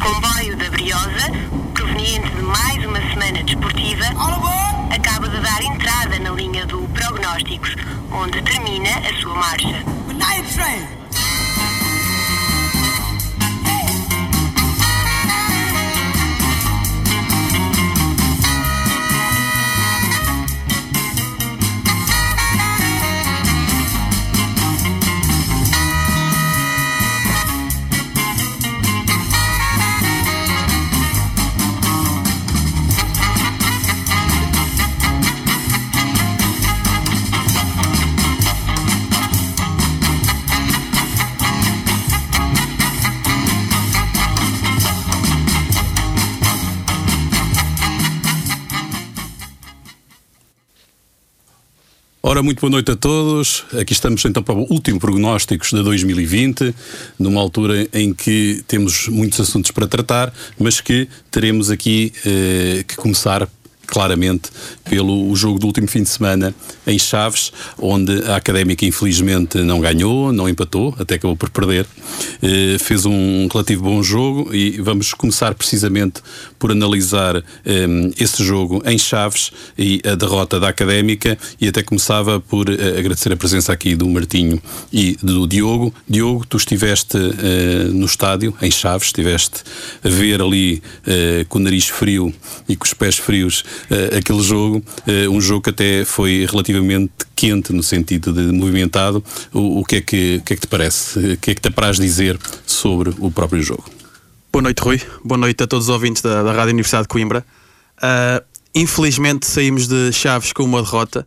comboio da Briosa, proveniente de mais uma semana desportiva, acaba de dar entrada na linha do Prognósticos, onde termina a sua marcha. Ora, muito boa noite a todos. Aqui estamos então para o último prognósticos de 2020, numa altura em que temos muitos assuntos para tratar, mas que teremos aqui eh, que começar claramente pelo jogo do último fim de semana em Chaves, onde a Académica infelizmente não ganhou, não empatou, até acabou por perder. Eh, fez um relativo bom jogo e vamos começar precisamente por analisar eh, esse jogo em Chaves e a derrota da Académica e até começava por eh, agradecer a presença aqui do Martinho e do Diogo. Diogo, tu estiveste no estádio, em Chaves, estiveste a ver ali com o nariz frio e com os pés frios uh, aquele jogo, uh, um jogo que até foi relativamente quente no sentido de movimentado. O, o, que, é que, o que é que te parece? O que é que te apraz dizer sobre o próprio jogo? Boa noite, Rui. Boa noite a todos os ouvintes da, da Rádio Universidade de Coimbra. Uh, infelizmente saímos de Chaves com uma derrota.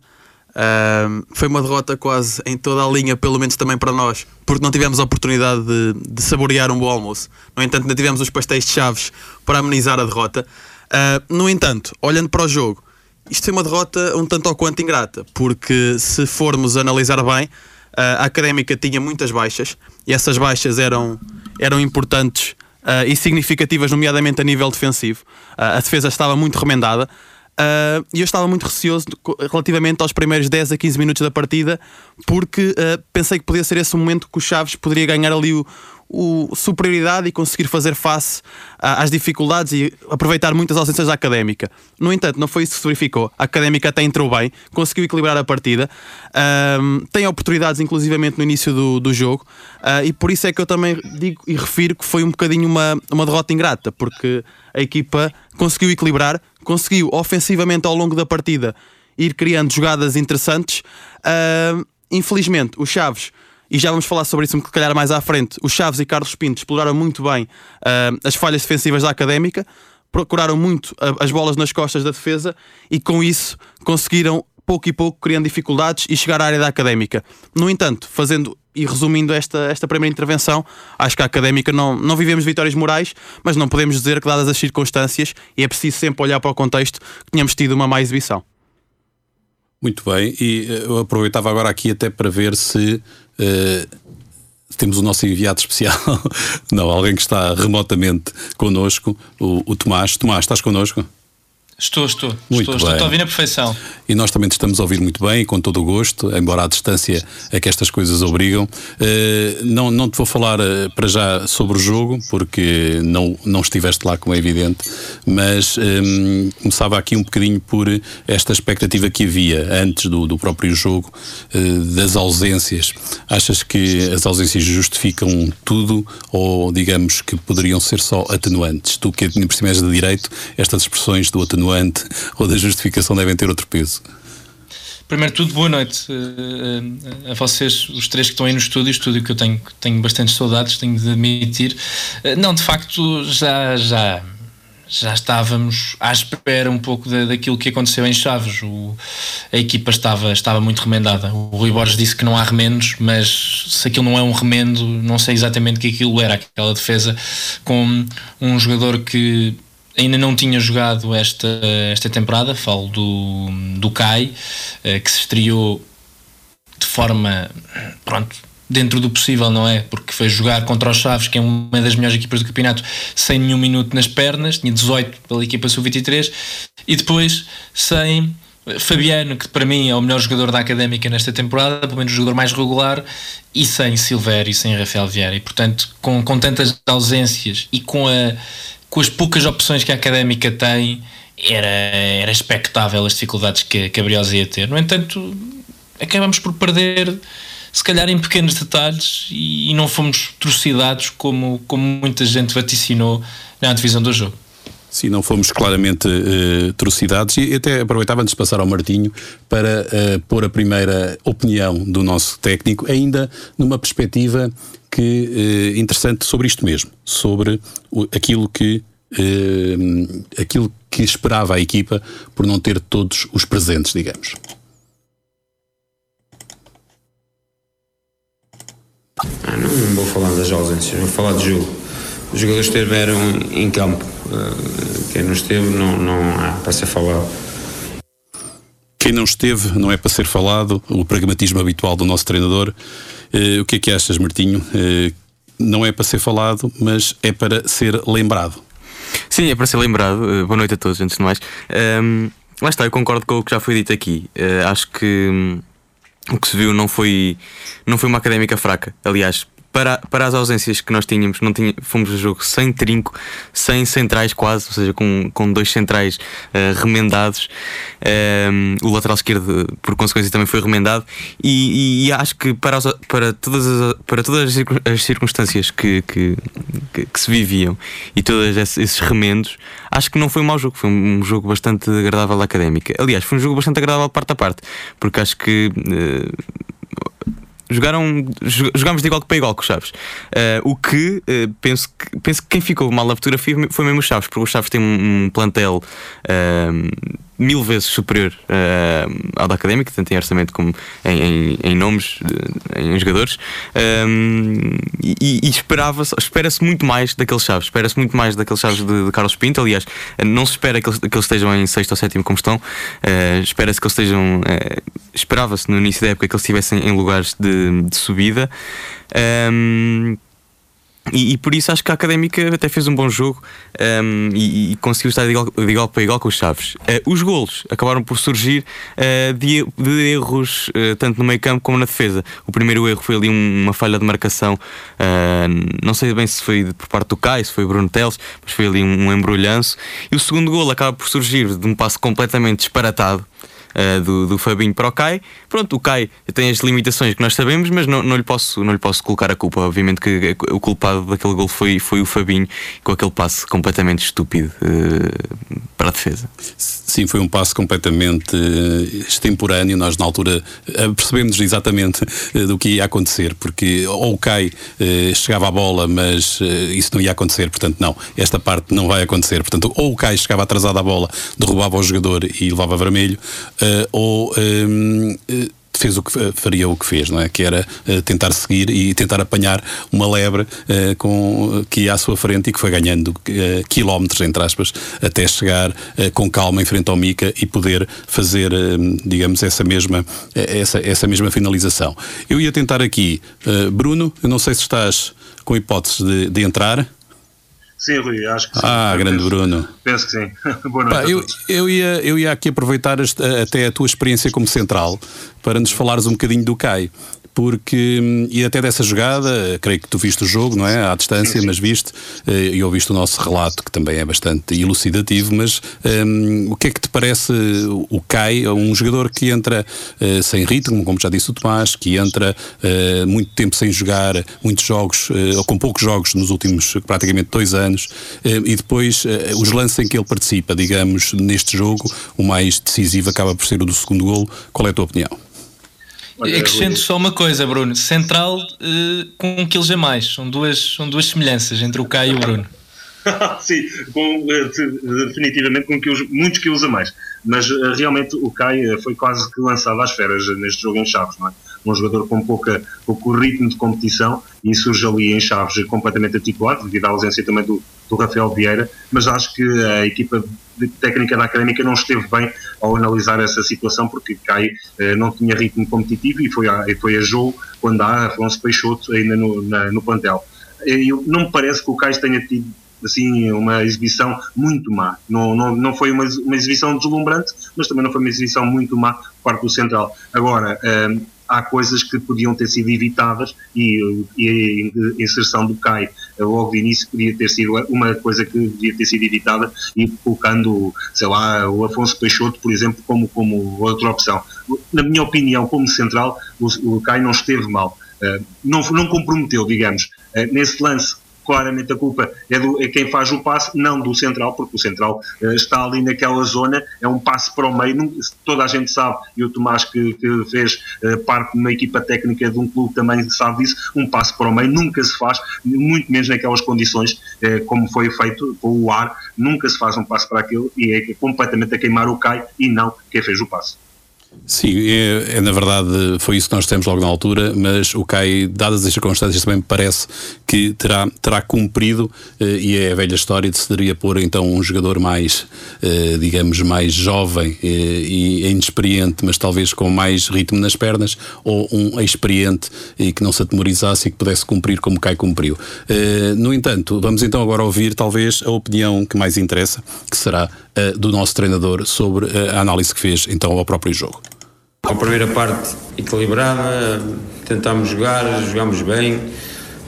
Uh, foi uma derrota quase em toda a linha, pelo menos também para nós, porque não tivemos a oportunidade de, de saborear um bom almoço. No entanto, ainda tivemos os pastéis de chaves para amenizar a derrota. Uh, no entanto, olhando para o jogo, isto é uma derrota um tanto ou quanto ingrata, porque se formos analisar bem, uh, a académica tinha muitas baixas e essas baixas eram, eram importantes uh, e significativas, nomeadamente a nível defensivo. a defesa estava muito remendada. E eu estava muito receoso relativamente aos primeiros 10 a 15 minutos da partida, porque pensei que podia ser esse o momento que o Chaves poderia ganhar ali o, o superioridade e conseguir fazer face às dificuldades e aproveitar muitas ausências da académica. No entanto, não foi isso que se verificou. A académica até entrou bem, conseguiu equilibrar a partida, tem oportunidades, inclusivamente, no início do, do jogo, uh, e por isso é que eu também digo e refiro que foi um bocadinho uma, uma derrota ingrata, porque a equipa conseguiu equilibrar, conseguiu ofensivamente ao longo da partida ir criando jogadas interessantes. Uh, infelizmente, os Chaves e já vamos falar sobre isso um calhar mais à frente. Os Chaves e Carlos Pinto exploraram muito bem uh, as falhas defensivas da Académica, procuraram muito uh, as bolas nas costas da defesa e com isso conseguiram pouco e pouco criando dificuldades e chegar à área da Académica. No entanto, fazendo e resumindo esta, esta primeira intervenção, acho que a Académica não, não vivemos vitórias morais, mas não podemos dizer que, dadas as circunstâncias, e é preciso sempre olhar para o contexto, que tínhamos tido uma má exibição. Muito bem, e eh, eu aproveitava agora aqui até para ver se Uh, temos o nosso enviado especial, não, alguém que está remotamente connosco, o, o Tomás. Tomás, estás connosco? Estou, estou. Muito estou, bem. estou a ouvir na perfeição. E nós também te estamos a ouvir muito bem, com todo o gosto, embora à distância é que estas coisas obrigam. Uh, não, não te vou falar uh, para já sobre o jogo, porque não, não estiveste lá, como é evidente, mas um, ehm, começava aqui um bocadinho por esta expectativa que havia antes do, do próprio jogo, uh, das ausências. Achas que as ausências justificam tudo ou, digamos, que poderiam ser só atenuantes? Tu que por cima és de direito, estas expressões do atenuante atenuante ou da justificação devem ter outro peso? Primeiro tudo, boa noite uh, a vocês, os três que estão aí no estúdio, estúdio que eu tenho, tenho bastantes saudades, tenho de admitir. Uh, não, de facto, já, já, já estávamos à espera um pouco da, daquilo que aconteceu em Chaves. O, a equipa estava, estava muito remendada. O Rui Borges disse que não há remendos, mas se aquilo não é um remendo, não sei exatamente o que aquilo era, aquela defesa com um jogador que ainda não tinha jogado esta, esta temporada, falo do, do Kai, eh, que se estreou de forma, pronto, dentro do possível, não é? Porque foi jogar contra os Chaves, que é uma das melhores equipas do campeonato, sem nenhum minuto nas pernas, tinha 18 pela equipa sub-23, e depois sem Fabiano, que para mim é o melhor jogador da académica nesta temporada, pelo menos o jogador mais regular, e sem Silvério e sem Rafael Vieira. E portanto, com, com tantas ausências e com, a, com as poucas opções que a académica tem, era, era expectável as dificuldades que, que a Briosa ia ter. No entanto, acabamos por perder, se calhar em pequenos detalhes, e, e não fomos trucidados como, como muita gente vaticinou na divisão do jogo. Sim, não fomos claramente uh, trucidados e até aproveitava antes de passar ao Martinho para uh, pôr a primeira opinião do nosso técnico, ainda numa perspectiva que uh, interessante sobre isto mesmo, sobre aquilo que uh, aquilo que esperava a equipa por não ter todos os presentes, digamos. Ah, não vou falar das ausências, vou falar de jogo. Os jogadores estiveram em campo eh, quem não esteve não, não há para ser falado. Quem não esteve não é para ser falado, o pragmatismo habitual do nosso treinador. Uh, o que é que achas, Martinho? Uh, não é para ser falado, mas é para ser lembrado. Sim, é para ser lembrado. Uh, boa noite a todos, antes de mais. Um, ehm, lá está, eu concordo com o que já foi dito aqui. acho que um, o que se viu não foi, não foi uma académica fraca. Aliás, para, para as ausências que nós tínhamos, não tinha, fomos a jogo sem trinco, sem centrais quase, ou seja, com, com dois centrais uh, remendados. Um, o lateral esquerdo, por consequência, também foi remendado. E, e, e acho que para, as, para, todas as, para todas as circunstâncias que, que, que, que se viviam e todos esses remendos, acho que não foi um mau jogo. Foi um jogo bastante agradável à académica. Aliás, foi um jogo bastante agradável parte a parte, porque acho que. Uh, jogaram jogámos de igual para igual com Chaves. Uh, o que, uh, penso que penso que quem ficou mal na abertura foi, foi mesmo Chaves, porque os Chaves têm um, um plantel uh, mil vezes superior uh, ao da académica, tanto em orçamento como em, em, em nomes, em jogadores. Um, e, e esperava-se, espera-se muito mais daqueles chaves, espera-se muito mais daqueles chaves de, de, Carlos Pinto. Aliás, não se espera que eles, que eles estejam em sexto ou sétimo como estão, uh, espera-se que eles estejam. Uh, esperava-se no início da época que eles estivessem em lugares de, de subida. Um, e, e, por isso acho que a Académica até fez um bom jogo um, e, e, conseguiu estar de igual, de igual, para igual com os Chaves. Uh, os golos acabaram por surgir uh, de, de, erros uh, tanto no meio campo como na defesa. O primeiro erro foi ali um, uma falha de marcação, não sei bem se foi por parte do Caio, se foi Bruno Teles, mas foi ali um, um embrulhanço. E o segundo golo acaba por surgir de um passo completamente disparatado uh, do, do Fabinho para o Kai. Pronto, o Kai tem as limitações que nós sabemos, mas não, não, lhe, posso, não lhe posso colocar a culpa. Obviamente que o culpado daquele gol foi, foi o Fabinho, com aquele passe completamente estúpido uh, para a defesa. Sim, foi um passe completamente uh, extemporâneo. Nós, na altura, percebemos exatamente do que ia acontecer, porque ou o Kai chegava à bola, mas isso não ia acontecer. Portanto, não, esta parte não vai acontecer. Portanto, ou o Kai chegava atrasado à bola, derrubava o jogador e levava vermelho, ou um, ehm, fez o que faria o que fez, não é? Que era uh, tentar seguir e tentar apanhar uma lebre uh, com, que ia à sua frente e que foi ganhando quilómetros, entre aspas, até chegar com calma em frente ao Mica e poder fazer, digamos, essa mesma, essa, essa mesma finalização. Eu ia tentar aqui, Bruno, eu não sei se estás com hipótese de, de entrar. Sim, Rui, acho que sim. Ah, grande penso, Bruno. Penso que sim. Boa noite. Pá, eu, eu, ia, eu ia aqui aproveitar até a tua experiência como central para nos falares um bocadinho do CAI porque, e até dessa jogada, creio que tu viste o jogo, não é? À distância, mas viste, eh, e ouviste o nosso relato, que também é bastante elucidativo, mas um, ehm, o que é que te parece o Kai, um jogador que entra uh, sem ritmo, como já disse o Tomás, que entra uh, muito tempo sem jogar, muitos jogos, uh, ou com poucos jogos nos últimos praticamente dois anos, e depois os lances em que ele participa, digamos, neste jogo, o mais decisivo acaba por ser o do segundo golo. Qual é a tua opinião? Acrescento só uma coisa, Bruno. Central uh, com um quilos a mais. São duas, são duas semelhanças entre o Caio e o Bruno. Sim, com, uh, definitivamente com quilos, muitos quilos a mais. Mas uh, realmente o Caio foi quase que lançado às feras neste jogo em Chaves, não é? Um jogador com pouca, pouco ritmo de competição e surge ali em Chaves completamente articulado, devido à ausência também do, do Rafael Vieira. Mas acho que a equipa técnica da Académica não esteve bem ao analisar essa situação porque Cai eh, não tinha ritmo competitivo e foi a, e foi a jogo quando há Afonso Peixoto ainda no, na, no plantel. Eu, não me parece que o Cai tenha tido assim, uma exibição muito má. Não, não, não foi uma, uma exibição deslumbrante, mas também não foi uma exibição muito má por parte do Central. Agora, um, há coisas que podiam ter sido evitadas e, e a inserção do CAI logo de início podia ter sido uma coisa que devia ter sido evitada e colocando, sei lá, o Afonso Peixoto, por exemplo, como, como outra opção. Na minha opinião, como central, o, o CAI não esteve mal. Uh, não, não comprometeu, digamos. Uh, nesse lance claramente a culpa é, do, é quem faz o passe, não do central, porque o central uh, está ali naquela zona, é um passe para o meio, não, toda a gente sabe, e o Tomás que, que fez uh, parte de uma equipa técnica de um clube também sabe disso, um passe para o meio nunca se faz, muito menos naquelas condições uh, como foi feito com o ar, nunca se faz um passe para aquilo e é completamente a queimar o CAI e não quem fez o passe. Sim, é, é, na verdade foi isso que nós temos logo na altura, mas o CAI, dadas as circunstâncias, também me parece que terá, terá cumprido eh, e é a velha história de se deveria pôr então um jogador mais, eh, digamos, mais jovem eh, e inexperiente, mas talvez com mais ritmo nas pernas, ou um experiente e que não se atemorizasse e que pudesse cumprir como o CAI cumpriu. no entanto, vamos então agora ouvir talvez a opinião que mais interessa, que será do nosso treinador sobre a análise que fez então ao próprio jogo. A primeira parte equilibrada, tentámos jogar, jogámos bem.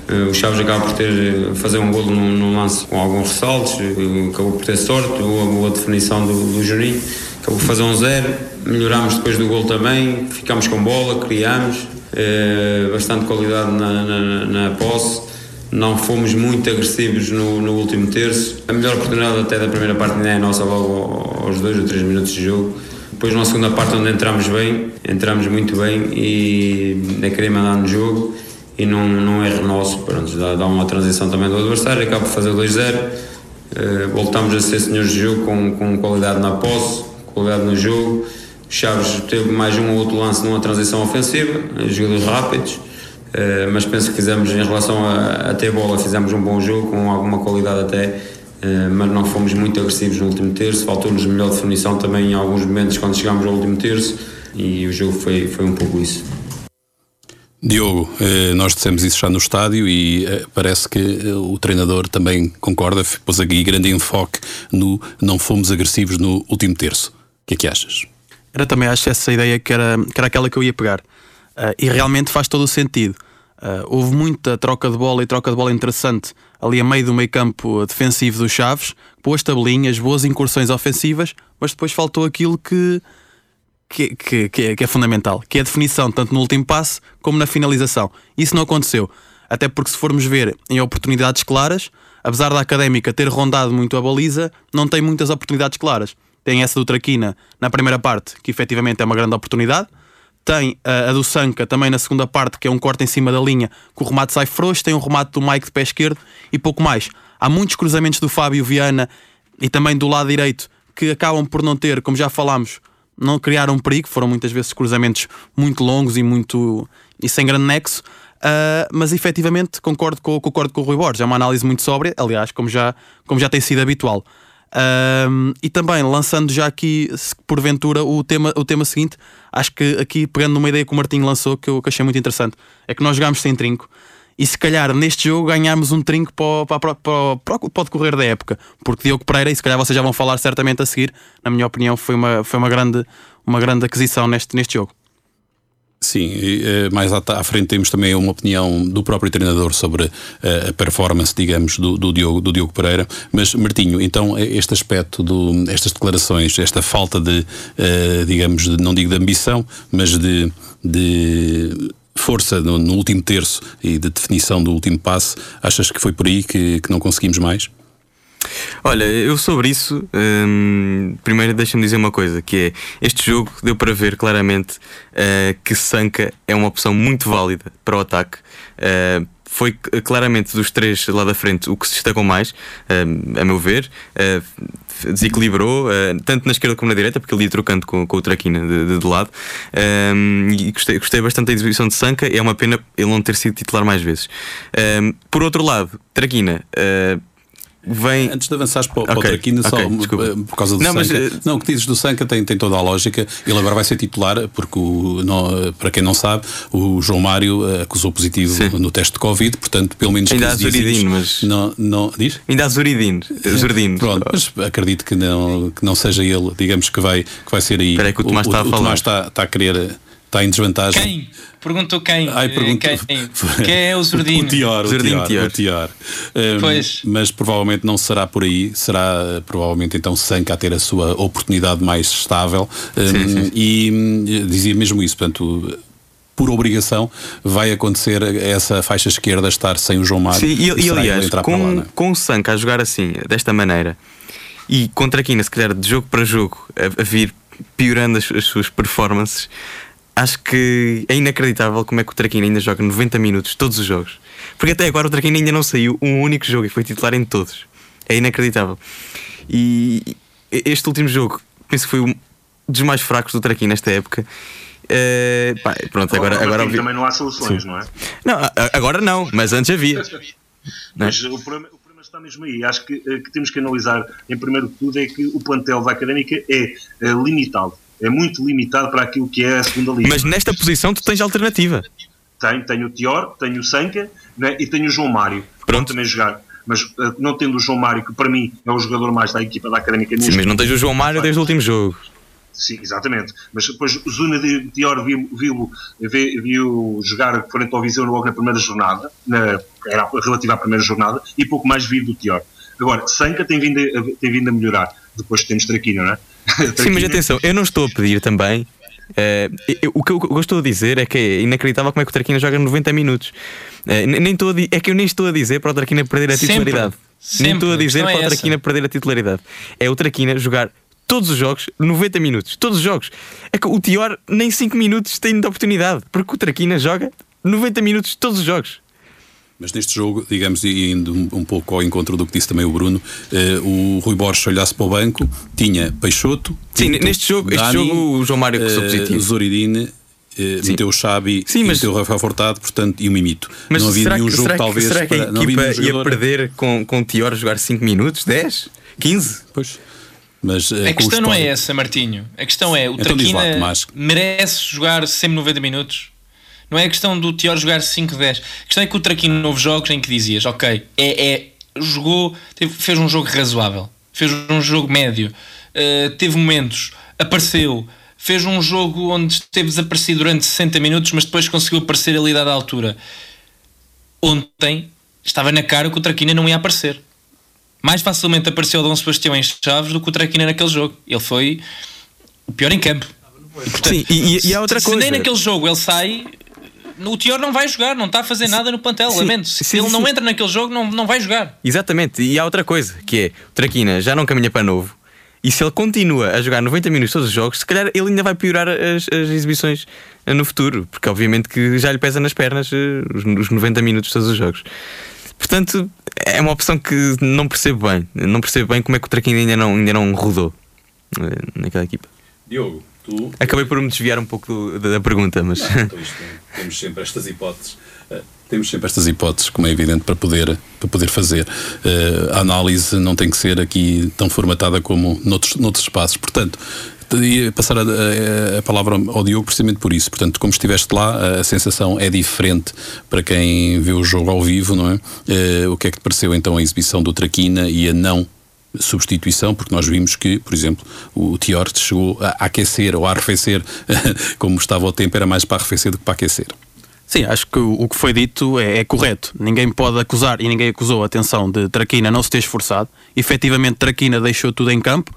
Eh, o Chaves acaba por ter eh, fazer um golo num, num lance com alguns ressaltos, eh, acabou por ter sorte, boa, boa definição do, do Juninho, acabou por fazer um zero, melhorámos depois do golo também, ficámos com bola, criámos, bastante qualidade na, na, na posse, não fomos muito agressivos no, no, último terço. A melhor oportunidade até da primeira parte não é nossa logo aos dois ou três minutos de jogo. Depois, na segunda parte, onde entramos bem, entramos muito bem e é querer mandar no jogo e não, não é nosso. Pronto, dá, dá uma transição também do adversário, acaba por fazer 2-0. Uh, eh, voltamos a ser senhores de jogo com, com qualidade na posse, qualidade no jogo. Chaves teve mais um ou outro lance numa transição ofensiva, jogadores rápidos, uh, mas penso que fizemos, em relação a, a ter bola, fizemos um bom jogo, com alguma qualidade até eh, mas não fomos muito agressivos no último terço. Faltou-nos melhor definição também em alguns momentos quando chegámos ao último terço e o jogo foi, foi um pouco isso. Diogo, eh, nós dissemos isso já no estádio e eh, parece que o treinador também concorda, pôs aqui grande enfoque no não fomos agressivos no último terço. O que é que achas? Era também acho essa ideia que era, que era aquela que eu ia pegar. E realmente faz todo o sentido. Uh, houve muita troca de bola e troca de bola interessante ali a meio do meio campo defensivo dos Chaves, boas tabelinhas, boas incursões ofensivas, mas depois faltou aquilo que, que, que, que, é, que é fundamental, que é a definição, tanto no último passe como na finalização. Isso não aconteceu. Até porque se formos ver em oportunidades claras, apesar da académica ter rondado muito a baliza, não tem muitas oportunidades claras. Tem essa do Traquina na primeira parte, que efetivamente é uma grande oportunidade tem a, a do Sanca também na segunda parte, que é um corte em cima da linha, que o remate sai frouxo, tem um remate do Mike de pé esquerdo e pouco mais. Há muitos cruzamentos do Fábio Viana e também do lado direito que acabam por não ter, como já falámos, não criaram perigo, foram muitas vezes cruzamentos muito longos e muito e sem grande nexo. Uh, mas efetivamente concordo com, concordo com o Rui Borges, é uma análise muito sóbria, aliás, como já, como já tem sido habitual. Um, e também lançando já aqui, porventura, o tema, o tema seguinte, acho que aqui pegando numa ideia que o Martinho lançou que eu, que achei muito interessante, é que nós jogámos sem trinco e se calhar neste jogo ganhámos um trinco para, para, para, para, para o decorrer da época, porque Diogo Pereira, e se calhar vocês já vão falar certamente a seguir, na minha opinião, foi uma, foi uma, grande, uma grande aquisição neste, neste jogo. Sim, eh, mais à, frente temos também uma opinião do próprio treinador sobre eh, a performance, digamos, do, do, Diogo, do Diogo Pereira. Mas, Martinho, então, este aspecto, do, estas declarações, esta falta de, digamos, de, não digo de ambição, mas de, de força no, no, último terço e de definição do último passe, achas que foi por aí que, que não conseguimos mais? Olha, eu sobre isso, hum, primeiro deixa-me dizer uma coisa: que é este jogo deu para ver claramente uh, que Sanka é uma opção muito válida para o ataque. Uh, foi claramente dos três lá da frente o que se destacou mais, uh, a meu ver. desequilibrou, tanto na esquerda como na direita, porque ele ia trocando com, com o Traquina de, de, de lado. e gostei, gostei bastante da exibição de Sanka. É uma pena ele não ter sido titular mais vezes. por outro lado, Traquina vem. Antes de avançares para, para Ok, o Traquina, só ok, desculpa. eh, por causa do Não, mas, Sanca. eh, Não, o que dizes do Sanca tem, tem toda a lógica. Ele agora vai ser titular, porque, o, não, para quem não sabe, o João Mário eh, acusou positivo Sim. no teste de Covid, portanto, pelo menos Ainda 15 há Zuridine, mas- Não, não, diz? Ainda há Zuridine. Zurdine. Pronto, mas acredito que não, que não seja ele, digamos que vai, que vai ser aí. Espera aí que o Tomás está a o falar. Tomás está, está a querer, está em desvantagem. Quem? Perguntou quem? Ai, Eh, pergunta- quem? Quem é o Zurdino? O Tior, o Zurdino Tior, Tior. o Tior. Um, Pois. Mas provavelmente não será por aí, será uh, provavelmente então Sanca a ter a sua oportunidade mais estável. Um, Sim, sim. E hum, dizia mesmo isso, portanto. Por obrigação, vai acontecer essa faixa esquerda estar sem o João Mário. Sim, e, e aliás, lá, com, não é? com o Sanka a jogar assim, desta maneira, e contra a Quina, se calhar de jogo para jogo, a, a vir piorando as, as suas performances, acho que é inacreditável como é que o Traquina ainda joga 90 minutos todos os jogos. Porque até agora o Traquina ainda não saiu um único jogo e foi titular em todos. É inacreditável. E este último jogo, penso que foi um dos mais fracos do Traquina nesta época. Eh, pá, pronto, agora, agora obvi- também não há soluções, não é? não, agora não, mas antes havia. Não é? Mas o problema, o problema está mesmo aí. Acho que, eh, que temos que analisar, em primeiro de tudo, é que o plantel da Académica é, eh, limitado. É muito limitado para aquilo que é a segunda liga. Mas nesta posição tu tens alternativa. Tenho, tenho o Tior, tenho o Sanca né, e tenho o João Mário. que Pronto. também jogar. Mas eh, não tendo o João Mário, que para mim é o jogador mais da equipa da Académica Sim, neste mas não tens o João Mário desde o último jogo. Sim, exatamente. Mas depois o Zuna de Tior viu, viu, viu, viu jogar frente ao Viseu logo na primeira jornada, na, era relativa à primeira jornada, e pouco mais vi do Tior. Agora, Sanca tem vindo a, tem vindo a melhorar. Depois temos Traquina, não é? Sim, mas atenção, eu não estou a pedir também. eh, eu- o, que eu, estou a dizer é que é inacreditável como é que o Traquina joga 90 minutos. Eh, nem estou di- é que eu nem estou a dizer para o Traquina perder a Sempre. titularidade. Nem Sempre. estou a dizer é para o essa. Traquina perder a titularidade. É o Traquina jogar todos os jogos 90 minutos. Todos os jogos. É que o Tior nem 5 minutos tem de oportunidade. Porque o Traquina joga 90 minutos todos os jogos. Mas neste jogo, digamos, e indo um, pouco ao encontro do que disse também o Bruno, eh, o Rui Borges olhasse para o banco, tinha Peixoto. Sim, neste jogo, este Dani, jogo o João Mário que sou eh, positivo. Zoridine, eh, Sim. meteu o Xabi Sim, e mas- meteu o Rafael Fortado, portanto, e o Mimito. Mas não havia será, nenhum que, jogo, será, que- talvez. será que a para- equipa ia jogador- perder com, com o Tior a jogar 5 minutos? 10? 15? Pois. Mas, eh, A questão não é essa, Martinho. A questão é: o Então lá, Traquina Tomás. merece jogar sempre 90 minutos? Não é a questão do Tior jogar 5, 10. A questão é que o Traquina houve jogos em que dizias, ok, é, é, jogou, teve- fez um jogo razoável, fez um jogo médio, eh, teve momentos, apareceu, fez um jogo onde esteve desaparecido durante 60 minutos, mas depois conseguiu aparecer ali dada altura. Ontem estava na cara que o Traquina não ia aparecer. Mais facilmente apareceu o Dom Sebastião em Chaves do que o Traquina naquele jogo. Ele foi o pior em campo. E, portanto, Sim, e, e- e outra se coisa. nem naquele jogo ele sai, o Tior não vai jogar, não está a fazer nada no plantel, Sim, lamento. Se sim, ele não sim. entra naquele jogo, não, não vai jogar. Exatamente, e há outra coisa, que é o Traquina já não caminha para novo. E se ele continua a jogar 90 minutos todos os jogos, se calhar ele ainda vai piorar as, as exibições eh, no futuro, porque obviamente que já lhe pesa nas pernas eh, os, os 90 minutos todos os jogos. Portanto, é uma opção que não percebo bem. Não percebo bem como é que o Traquina ainda não, ainda não rodou eh, naquela equipa. Diogo, tu Acabei por me desviar um pouco do- da, pergunta, mas. Então, isto, temos sempre estas hipóteses. eh, temos sempre estas hipóteses, como é evidente, para poder, para poder fazer. Eh, a análise não tem que ser aqui tão formatada como noutros, noutros espaços. Portanto, ia passar a, a- a palavra ao Diogo precisamente por isso. Portanto, como estiveste lá, a sensação é diferente para quem vê o jogo ao vivo, não é? Eh, o que é que te pareceu então a exibição do Traquina e a não substituição, porque nós vimos que, por exemplo, o Tior chegou a aquecer ou a arrefecer, como estava o tempo, era mais para arrefecer do que para aquecer. Sim, acho que o, que foi dito é, é correto. Ninguém pode acusar, e ninguém acusou, atenção, de Traquina não se ter esforçado. Efetivamente, Traquina deixou tudo em campo.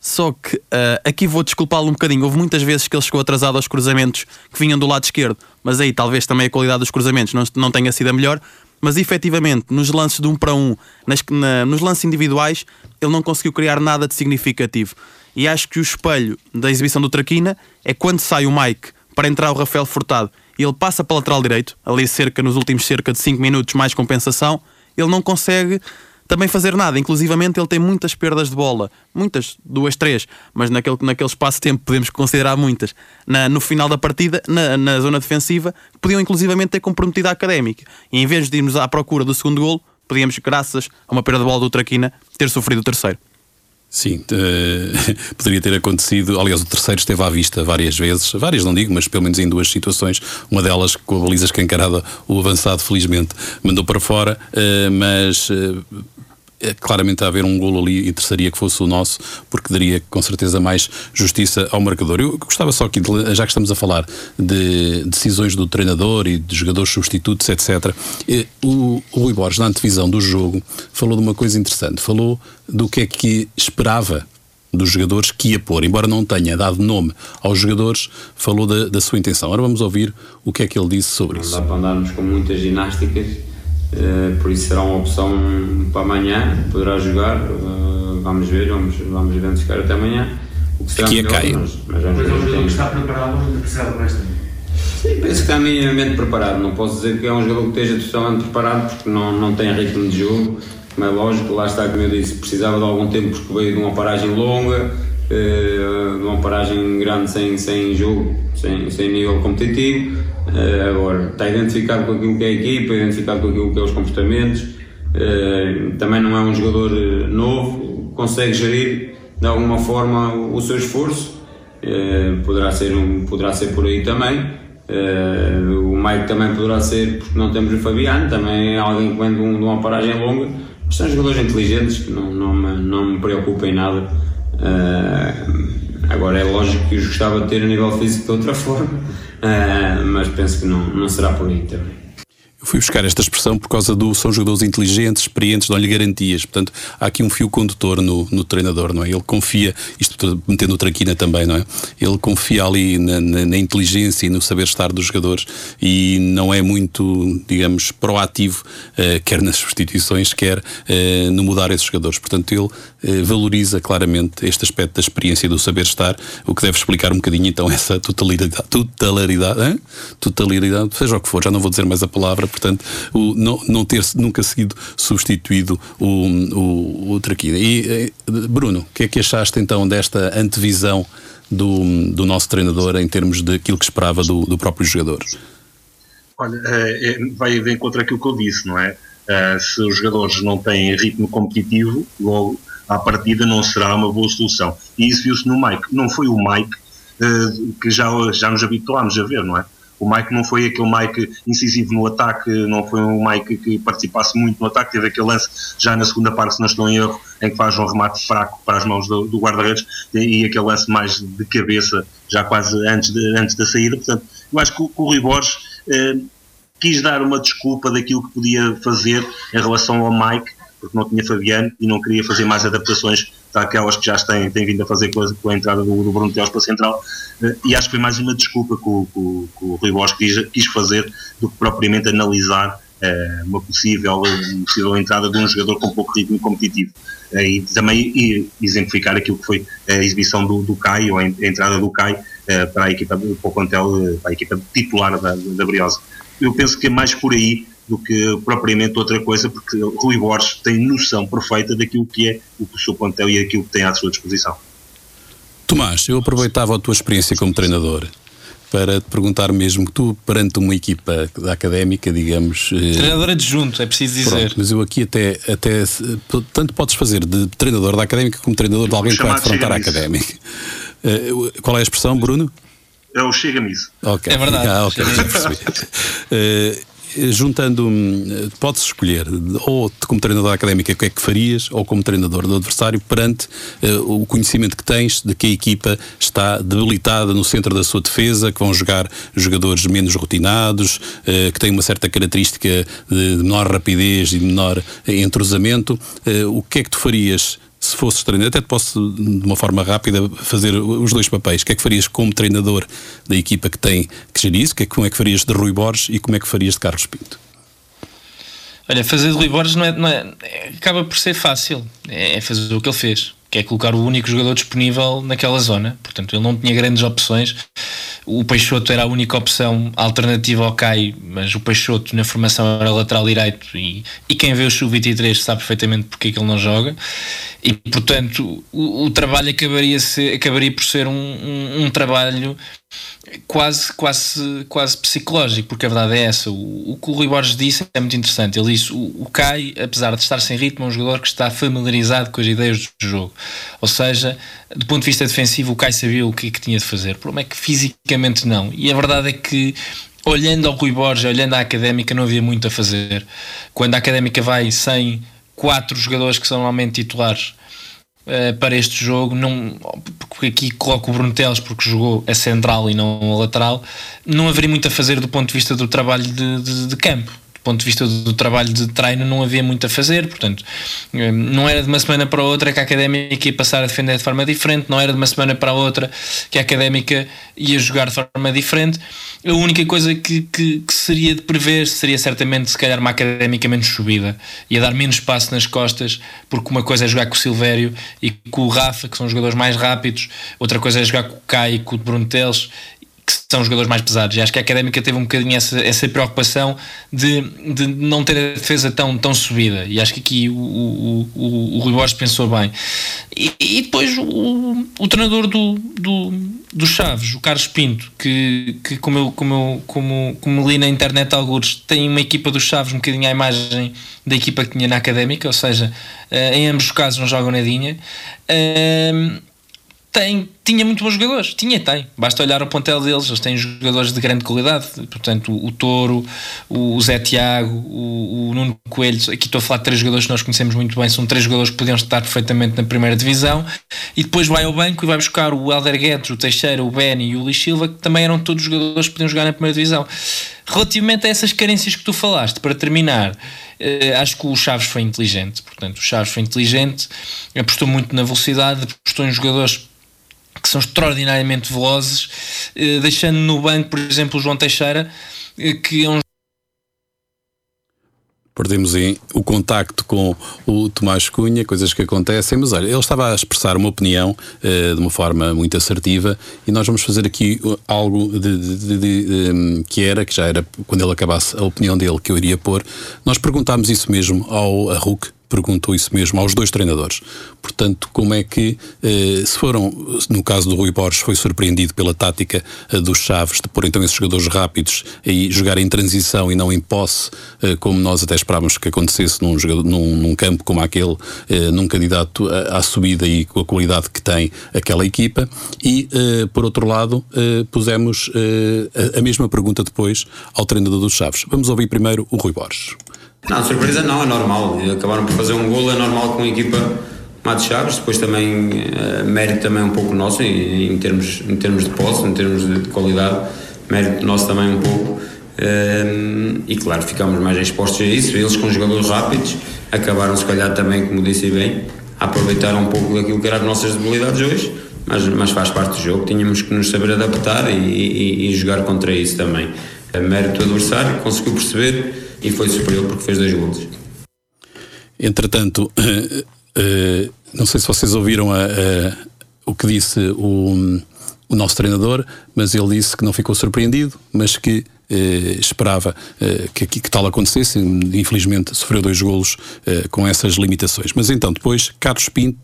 Só que ah, aqui vou desculpá-lo um bocadinho. Houve muitas vezes que ele chegou atrasado aos cruzamentos que vinham do lado esquerdo, mas aí talvez também a qualidade dos cruzamentos não, não tenha sido a melhor. Mas efetivamente, nos lances de um para um, nas, na- nos lances individuais, ele não conseguiu criar nada de significativo. E acho que o espelho da exibição do Traquina é quando sai o Mike para entrar o Rafael Furtado e ele passa para lateral direito, ali cerca nos últimos cerca de 5 minutos mais compensação, ele não consegue também fazer nada. Inclusivamente ele tem muitas perdas de bola, muitas, duas, três, mas naquele, naquele espaço de tempo podemos considerar muitas. Na- no final da partida, na, na zona defensiva, podiam inclusivamente ter comprometido a académica. E em vez de irmos à procura do segundo golo, podíamos, graças a uma perda de bola do Traquina, ter sofrido o terceiro. Sim, uh, poderia ter acontecido. Aliás, o terceiro esteve à vista várias vezes, várias não digo, mas pelo menos em duas situações. Uma delas com a baliza escancarada, o avançado, felizmente, mandou para fora, uh, mas uh, claramente a haver um golo ali interessaria que fosse o nosso, porque daria com certeza mais justiça ao marcador. Eu gostava só aqui, de, já que estamos a falar de decisões do treinador e de jogadores substitutos, etc. O, o Rui Borges, na antevisão do jogo, falou de uma coisa interessante. Falou do que é que esperava dos jogadores que ia pôr, embora não tenha dado nome aos jogadores, falou da, da sua intenção. Agora vamos ouvir o que é que ele disse sobre não isso. Dá para andarmos com muitas ginásticas por isso será uma opção para amanhã, poderá jogar, uh, vamos ver, vamos, vamos ver se até amanhã. O que será Aqui melhor, é mas, mas vamos ver. Mas está preparado, não precisa do resto. Sim, penso que está minimamente preparado. Não posso dizer que é um jogador que esteja totalmente preparado porque não, não tem ritmo de jogo. Como é lógico, lá está, como eu disse, precisava de algum tempo porque veio de uma paragem longa, de uma paragem grande sem, sem jogo, sem, sem nível competitivo. Uh, agora, está identificado com aquilo que é a equipa, identificado com aquilo que é os comportamentos. Uh, também não é um jogador novo, consegue gerir de alguma forma o, seu esforço. Poderá, ser um, poderá ser por aí também. o Mike também poderá ser, porque não temos o Fabiano, também é alguém que vem de uma paragem longa. Mas são jogadores inteligentes que não, não, me, não me preocupam em nada. Agora é lógico que os gostava de ter a nível físico de outra forma uh, mas penso que não, não será por aí também. Eu fui buscar esta expressão por causa do são jogadores inteligentes, experientes, dão-lhe garantias. Portanto, há aqui um fio condutor no, no treinador, não é? Ele confia, isto metendo o Traquina também, não é? Ele confia ali na, na, na, inteligência e no saber estar dos jogadores e não é muito, digamos, proativo, uh, quer nas substituições, quer uh, no mudar esses jogadores. Portanto, ele valoriza claramente este aspecto da experiência e do saber estar, o que deve explicar um bocadinho então essa totalidade, totalidade, hein? totalidade, seja o que for, já não vou dizer mais a palavra portanto, o, não, não ter nunca sido substituído o, o, o Traquina. E, eh, Bruno, o que é que achaste então desta antevisão do, do nosso treinador em termos daquilo que esperava do, do próprio jogador? Olha, é, é, vai de encontro aquilo que eu disse, não é? Uh, se os jogadores não têm ritmo competitivo, logo à partida não será uma boa solução. E isso viu-se no Mike. Não foi o Mike uh, que já, já nos habituámos a ver, não é? O Mike não foi aquele Mike incisivo no ataque, não foi um Mike que participasse muito no ataque, teve aquele lance já na segunda parte, se não estou em erro, em que faz um remate fraco para as mãos do, do guarda-redes e, aquele lance mais de cabeça, já quase antes, de, antes da saída. Portanto, eu acho que o, que o eh, quis dar uma desculpa daquilo que podia fazer em relação ao Mike, porque não tinha Fabiano e não queria fazer mais adaptações daquelas que já têm, têm vindo a fazer com a, com a entrada do, do Bruno Teles para a Central eh, e acho que foi mais uma desculpa que o, que que o Rui Bosch quis, quis, fazer do que propriamente analisar uh, uma, possível, uma possível entrada de um jogador com pouco ritmo competitivo uh, e também e exemplificar aquilo que foi a exibição do, do Caio, a entrada do Caio para a equipa, para o plantel, para a equipa titular da, da Briosa. Eu penso que é mais por aí do que propriamente outra coisa, porque Rui Borges tem noção perfeita daquilo que é o seu plantel e aquilo que tem à sua disposição. Tomás, eu aproveitava a tua experiência como treinador para te perguntar mesmo que tu, perante uma equipa da académica, digamos. Eh, treinador adjunto, é preciso dizer. Pronto, mas eu aqui até, até. Tanto podes fazer de treinador da académica como treinador de alguém que vai defrontar a académica. Uh, qual é a expressão, Bruno? É o chega-me isso. Okay. É verdade. Ah, ok, já percebi. Uh, juntando, hum, podes escolher, ou como treinador académico, o que é que farias, ou como treinador do adversário, perante uh, o conhecimento que tens de que a equipa está debilitada no centro da sua defesa, que vão jogar jogadores menos rotinados, uh, que têm uma certa característica de menor rapidez e menor entrosamento. Uh, o que é que tu farias? Se fosses treinador, até te posso, de uma forma rápida, fazer os dois papéis. O que é que farias como treinador da equipa que tem que gerir isso? É como é que farias de Rui Borges e como é que farias de Carlos Pinto? Olha, fazer de Rui Borges não é, não é, acaba por ser fácil. É, é fazer o que ele fez, que é colocar o único jogador disponível naquela zona. Portanto, ele não tinha grandes opções o Peixoto era a única opção alternativa ao Caio, mas o Peixoto na formação era lateral direito e, e quem vê o Sub-23 sabe perfeitamente porque é que ele não joga. E portanto o, o trabalho acabaria, ser, acabaria por ser um, um, um, trabalho quase, quase, quase psicológico, porque a verdade é essa. O, o que o Rui Borges disse é muito interessante. Ele disse: o, o Kai, apesar de estar sem ritmo, é um jogador que está familiarizado com as ideias do jogo. Ou seja, do ponto de vista defensivo, o Kai sabia o que, que tinha de fazer. O problema é que fisicamente não. E a verdade é que olhando ao Rui Borges, olhando à académica, não havia muito a fazer. Quando a académica vai sem quatro jogadores que são normalmente titulares uh, para este jogo, não, porque aqui coloco o Bruno Teles porque jogou a central e não a lateral, não haveria muito a fazer do ponto de vista do trabalho de, de, de campo do ponto de vista do trabalho de treino não havia muito a fazer, portanto eh, não era de uma semana para outra que a Académica ia passar a defender de forma diferente, não era de uma semana para outra que a Académica ia jogar de forma diferente a única coisa que, que, que, seria de prever seria certamente, se calhar, uma académica menos subida. Ia dar menos espaço nas costas, porque uma coisa é jogar com o Silvério e com o Rafa, que são jogadores mais rápidos, outra coisa é jogar com o Kai e com o Bruno Teles, que são jogadores mais pesados. E acho que a Académica teve um bocadinho essa, essa preocupação de, de não ter a defesa tão, tão subida. E acho que aqui o, o, o, o Rui Borges pensou bem. E, e depois o, o treinador do, do, do Chaves, o Carlos Pinto, que, que como, eu, como, eu, como, como li na internet alguns, tem uma equipa dos Chaves um bocadinho à imagem da equipa que tinha na Académica, ou seja, eh, em ambos os casos não jogam nadinha. Uh, tem, tinha muito bons jogadores, tinha e tem, basta olhar o pontel deles, eles têm jogadores de grande qualidade, portanto o, o Touro, o, Zé Tiago, o, o, Nuno Coelho, aqui estou a falar de três jogadores que nós conhecemos muito bem, são três jogadores que podiam estar perfeitamente na primeira divisão, e depois vai ao banco e vai buscar o Helder Guedes, o Teixeira, o Beni e o Luís Silva, que também eram todos jogadores que podiam jogar na primeira divisão. Relativamente a essas carências que tu falaste, para terminar, eh, acho que o Chaves foi inteligente, portanto o Chaves foi inteligente, apostou muito na velocidade, apostou em jogadores que são extraordinariamente velozes, eh, deixando no banco, por exemplo, o João Teixeira, eh, que é um perdemos o contacto com o Tomás Cunha, coisas que acontecem, mas olha, ele estava a expressar uma opinião uh, de uma forma muito assertiva e nós vamos fazer aqui algo de, de, de, um, que era, que já era quando ele acabasse a opinião dele que eu iria pôr. Nós perguntámos isso mesmo ao Arruc, perguntou isso mesmo aos dois treinadores. Portanto, como é que, eh, se foram, no caso do Rui Borges, foi surpreendido pela tática eh, dos Chaves de pôr então esses jogadores rápidos e jogar em transição e não em posse, eh, como nós até esperávamos que acontecesse num, jogador, num, num campo como aquele, num candidato à, subida e com a qualidade que tem aquela equipa. E, por outro lado, pusemos a mesma pergunta depois ao treinador dos Chaves. Vamos ouvir primeiro o Rui Borges. Não, surpresa não, é normal. Acabaram por fazer um golo, é normal com a equipa Matos Chaves, depois também uh, mérito também um pouco nosso em, em, termos, em termos de posse, em termos de qualidade, mérito nosso também um pouco. Uh, e claro, ficámos mais expostos a isso. Eles com jogadores rápidos acabaram se calhar também, como disse bem, a aproveitar um pouco daquilo que eram as nossas debilidades hoje, mas, mas faz parte do jogo. Tínhamos que nos saber adaptar e, e, e jogar contra isso também. A mérito do adversário, conseguiu perceber e foi superior porque fez dois gols. Entretanto, uh, uh, não sei se vocês ouviram a, a, o que disse o, o nosso treinador, mas ele disse que não ficou surpreendido, mas que eh, esperava eh, que, que, tal acontecesse. Infelizmente sofreu dois golos eh, com essas limitações. Mas então, depois, Carlos Pinto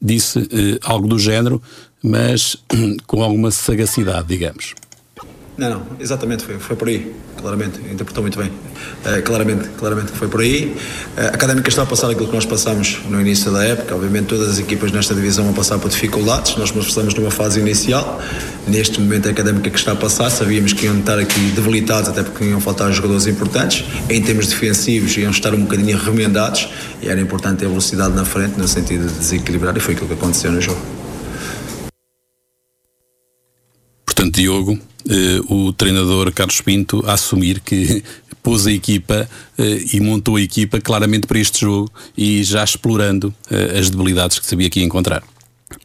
disse algo do género, mas com alguma sagacidade, digamos. Não, não, exatamente, foi, foi por aí, claramente, interpretou muito bem. Uh, claramente, claramente foi por aí. Uh, a Académica está a passar aquilo que nós passamos no início da época, obviamente todas as equipas nesta divisão vão passar por dificuldades, nós estamos numa fase inicial, neste momento a Académica que está a passar, sabíamos que iam estar aqui debilitados, até porque iam faltar jogadores importantes, em termos defensivos iam estar um bocadinho remendados, e era importante ter velocidade na frente, no sentido de desequilibrar, e foi aquilo que aconteceu no jogo. Portanto, Diogo, eh, o treinador Carlos Pinto a assumir que pôs a equipa eh, e montou a equipa claramente para este jogo e já explorando eh, as debilidades que sabia que ia encontrar.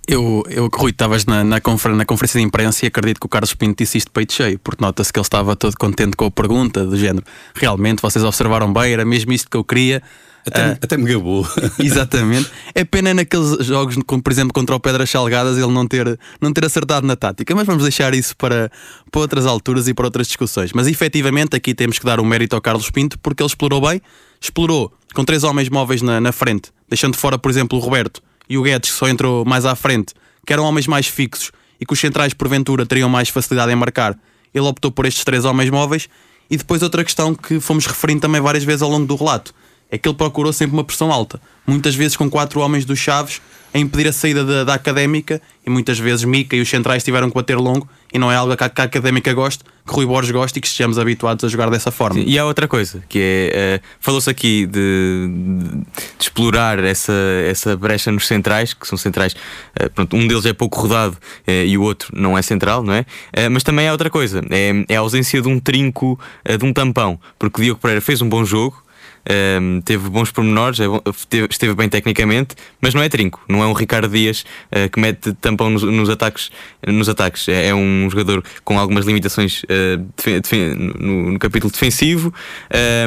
Eu, eu Rui, estavas na, na, confer na, conferência de imprensa e acredito que o Carlos Pinto disse isto peito cheio, porque nota-se que ele estava todo contente com a pergunta, do género, realmente vocês observaram bem, era mesmo isto que eu queria. Até, uh, até me gabou. Exatamente. É pena naqueles jogos, como por exemplo contra o Pedras Salgadas, ele não ter, não ter acertado na tática, mas vamos deixar isso para, para outras alturas e para outras discussões. Mas efetivamente aqui temos que dar o um mérito ao Carlos Pinto, porque ele explorou bem, explorou com três homens móveis na, na frente, deixando fora, por exemplo, o Roberto e o Guedes, que só entrou mais à frente, que eram homens mais fixos e que os centrais, porventura, teriam mais facilidade em marcar, ele optou por estes três homens móveis. E depois outra questão que fomos referindo também várias vezes ao longo do relato é que ele procurou sempre uma pressão alta, muitas vezes com quatro homens dos Chaves a impedir a saída da, da académica e muitas vezes Mica e os centrais tiveram que bater longo e não é algo que a, que a académica goste, que Rui Borges gosta e que estejamos habituados a jogar dessa forma. Sim, e há outra coisa, que é, uh, falou-se aqui de, de, explorar essa, essa brecha nos centrais, que são centrais, uh, pronto, um deles é pouco rodado uh, e o outro não é central, não é? mas também há outra coisa, é, é a ausência de um trinco, de um tampão, porque Diogo Pereira fez um bom jogo, um, teve bons pormenores, é esteve bem tecnicamente, mas não é trinco, não é um Ricardo Dias uh, que mete tampão nos, nos ataques. Nos ataques. É, é, um jogador com algumas limitações uh, no, no, capítulo defensivo,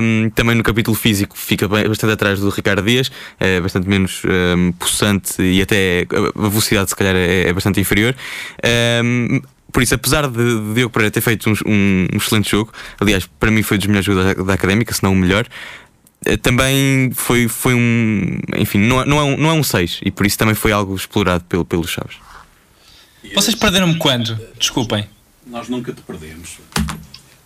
um, também no capítulo físico fica bem, bastante atrás do Ricardo Dias, é bastante menos um, possante e até a velocidade se calhar é, é bastante inferior. Um, por isso, apesar de, Diogo Pereira ter feito um, um, excelente jogo, aliás, para mim foi dos melhores jogos da, da académica, se não o melhor, também foi, foi um. Enfim, não, é, não, é um, não é um 6 e por isso também foi algo explorado pelo, pelos Chaves. Vocês perderam-me quando? Desculpem. Nós nunca te perdemos.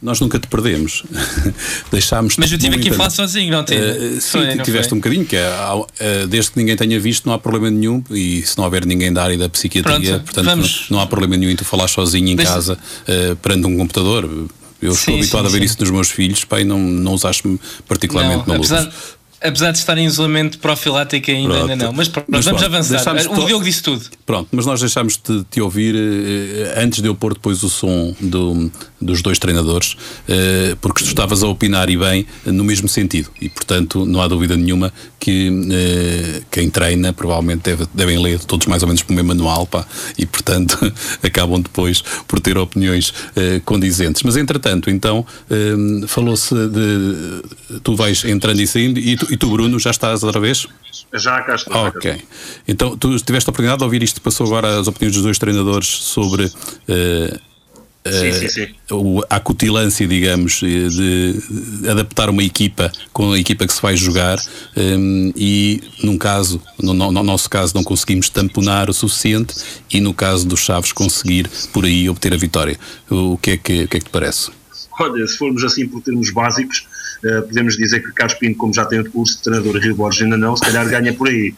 Nós nunca te perdemos. Deixámos Mas eu tive aqui a falar sozinho, não tive? Uh, sim, foi, tiveste foi? um bocadinho, que é, uh, desde que ninguém tenha visto, não há problema nenhum. E se não houver ninguém da área da psiquiatria, Pronto, portanto, não, não, há problema nenhum em tu falar sozinho em Deixa... casa, uh, perante um computador eu sim, estou habituado sim, a ver sim. isso nos meus filhos, pai, não, não os acho particularmente não, malucos. Apesar, Apesar de estar em isolamento profilático ainda, ainda não. Mas pronto, mas vamos avançar. O Diogo disse tudo. Pronto, mas nós deixámos de te ouvir eh, antes de eu pôr depois o som do, dos dois treinadores, eh, porque tu estavas a opinar e bem no mesmo sentido. E, portanto, não há dúvida nenhuma que eh, quem treina provavelmente deve, devem ler todos mais ou menos o mesmo manual, pá, e, portanto, acabam depois por ter opiniões condizentes. Mas, entretanto, então, falou-se de. Tu vais entrando e saindo e tu, e tu, Bruno, já estás outra vez? Já cá estou. Ok. Então, tu tiveste a oportunidade de ouvir isto, passou agora as opiniões dos dois treinadores sobre. Uh, sim, sim, sim. a acutilância, digamos, de adaptar uma equipa com a equipa que se vai jogar um, e, num caso, no, no, nosso caso, não conseguimos tamponar o suficiente e, no caso dos Chaves, conseguir por aí obter a vitória. O que é que, o que, é que te parece? Olha, se formos assim por termos básicos, uh, podemos dizer que Carlos Pinto, como já tem o curso de treinador Rio Borges ainda não, se calhar ganha por aí.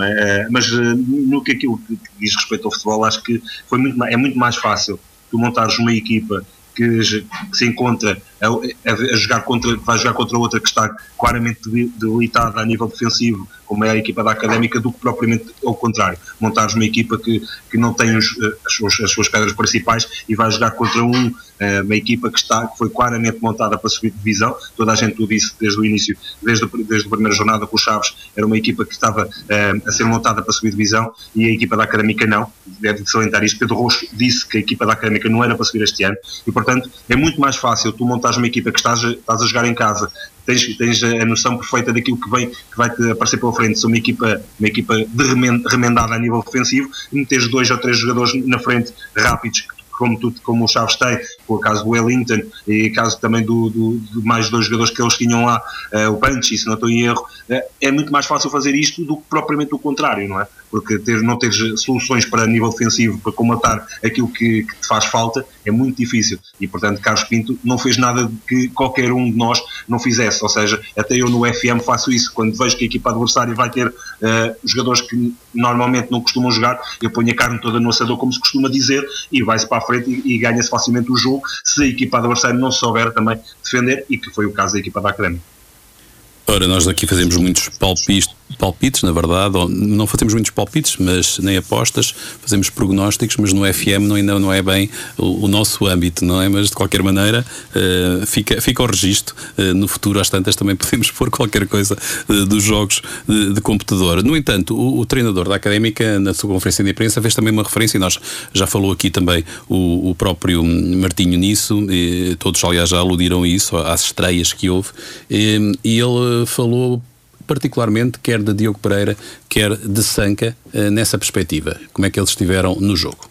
É? Uh, mas uh, no que aquilo que diz respeito ao futebol, acho que foi muito, é muito mais fácil tu montares uma equipa que, que se encontra a, a, a, jogar contra, vai jogar contra outra que está claramente debilitada a nível defensivo, como é a equipa da Académica, do que propriamente ao contrário. Montares uma equipa que, que não tem os, as, as suas pedras principais e vai jogar contra um, eh, uma equipa que, está, que foi claramente montada para subir divisão. Toda a gente o disse desde o início, desde, desde a primeira jornada com os Chaves, era uma equipa que estava uh, a ser montada para subir divisão e a equipa da Académica não. Deve salientar isso. Pedro Rocho disse que a equipa da Académica não era para subir este ano e, portanto, é muito mais fácil tu montar montares uma equipa que estás, estás a jogar em casa, tens, tens a noção perfeita daquilo que vem, que vai te aparecer pela frente, se uma equipa, uma equipa de remendada a nível ofensivo, meteres dois ou três jogadores na frente rápidos como, tu, como o Chaves tem, por caso do Wellington e caso também do, do, do mais dois jogadores que eles tinham lá, uh, o Punch, se não estou em erro, uh, é muito mais fácil fazer isto do que propriamente o contrário, não é? Porque ter, não teres soluções para nível defensivo para comatar aquilo que, que, te faz falta é muito difícil. E, portanto, Carlos Pinto não fez nada que qualquer um de nós não fizesse, ou seja, até eu no FM faço isso, quando vejo que a equipa adversária vai ter uh, jogadores que normalmente não costumam jogar, eu ponho a carne toda no assador, como se costuma dizer, e vai-se para a frente e, e ganha-se facilmente o jogo se a equipa adversária não souber também defender, e que foi o caso da equipa da Académica. Ora, nós aqui fazemos muitos palpites, palpites, na verdade, não fazemos muitos palpites, mas nem apostas, fazemos prognósticos, mas no FM não, ainda não é bem o, o nosso âmbito, não é? Mas de qualquer maneira uh, fica, fica o registro. Uh, no futuro, às tantas, também podemos pôr qualquer coisa uh, dos jogos de, de, computador. No entanto, o, o, treinador da académica, na sua conferência de imprensa, fez também uma referência, e nós já falou aqui também o, o próprio Martinho nisso, todos, aliás, já aludiram isso, às estreias que houve, e, e ele falou particularmente quer de Diogo Pereira, quer de Sanca, eh, nessa perspectiva. Como é que eles estiveram no jogo?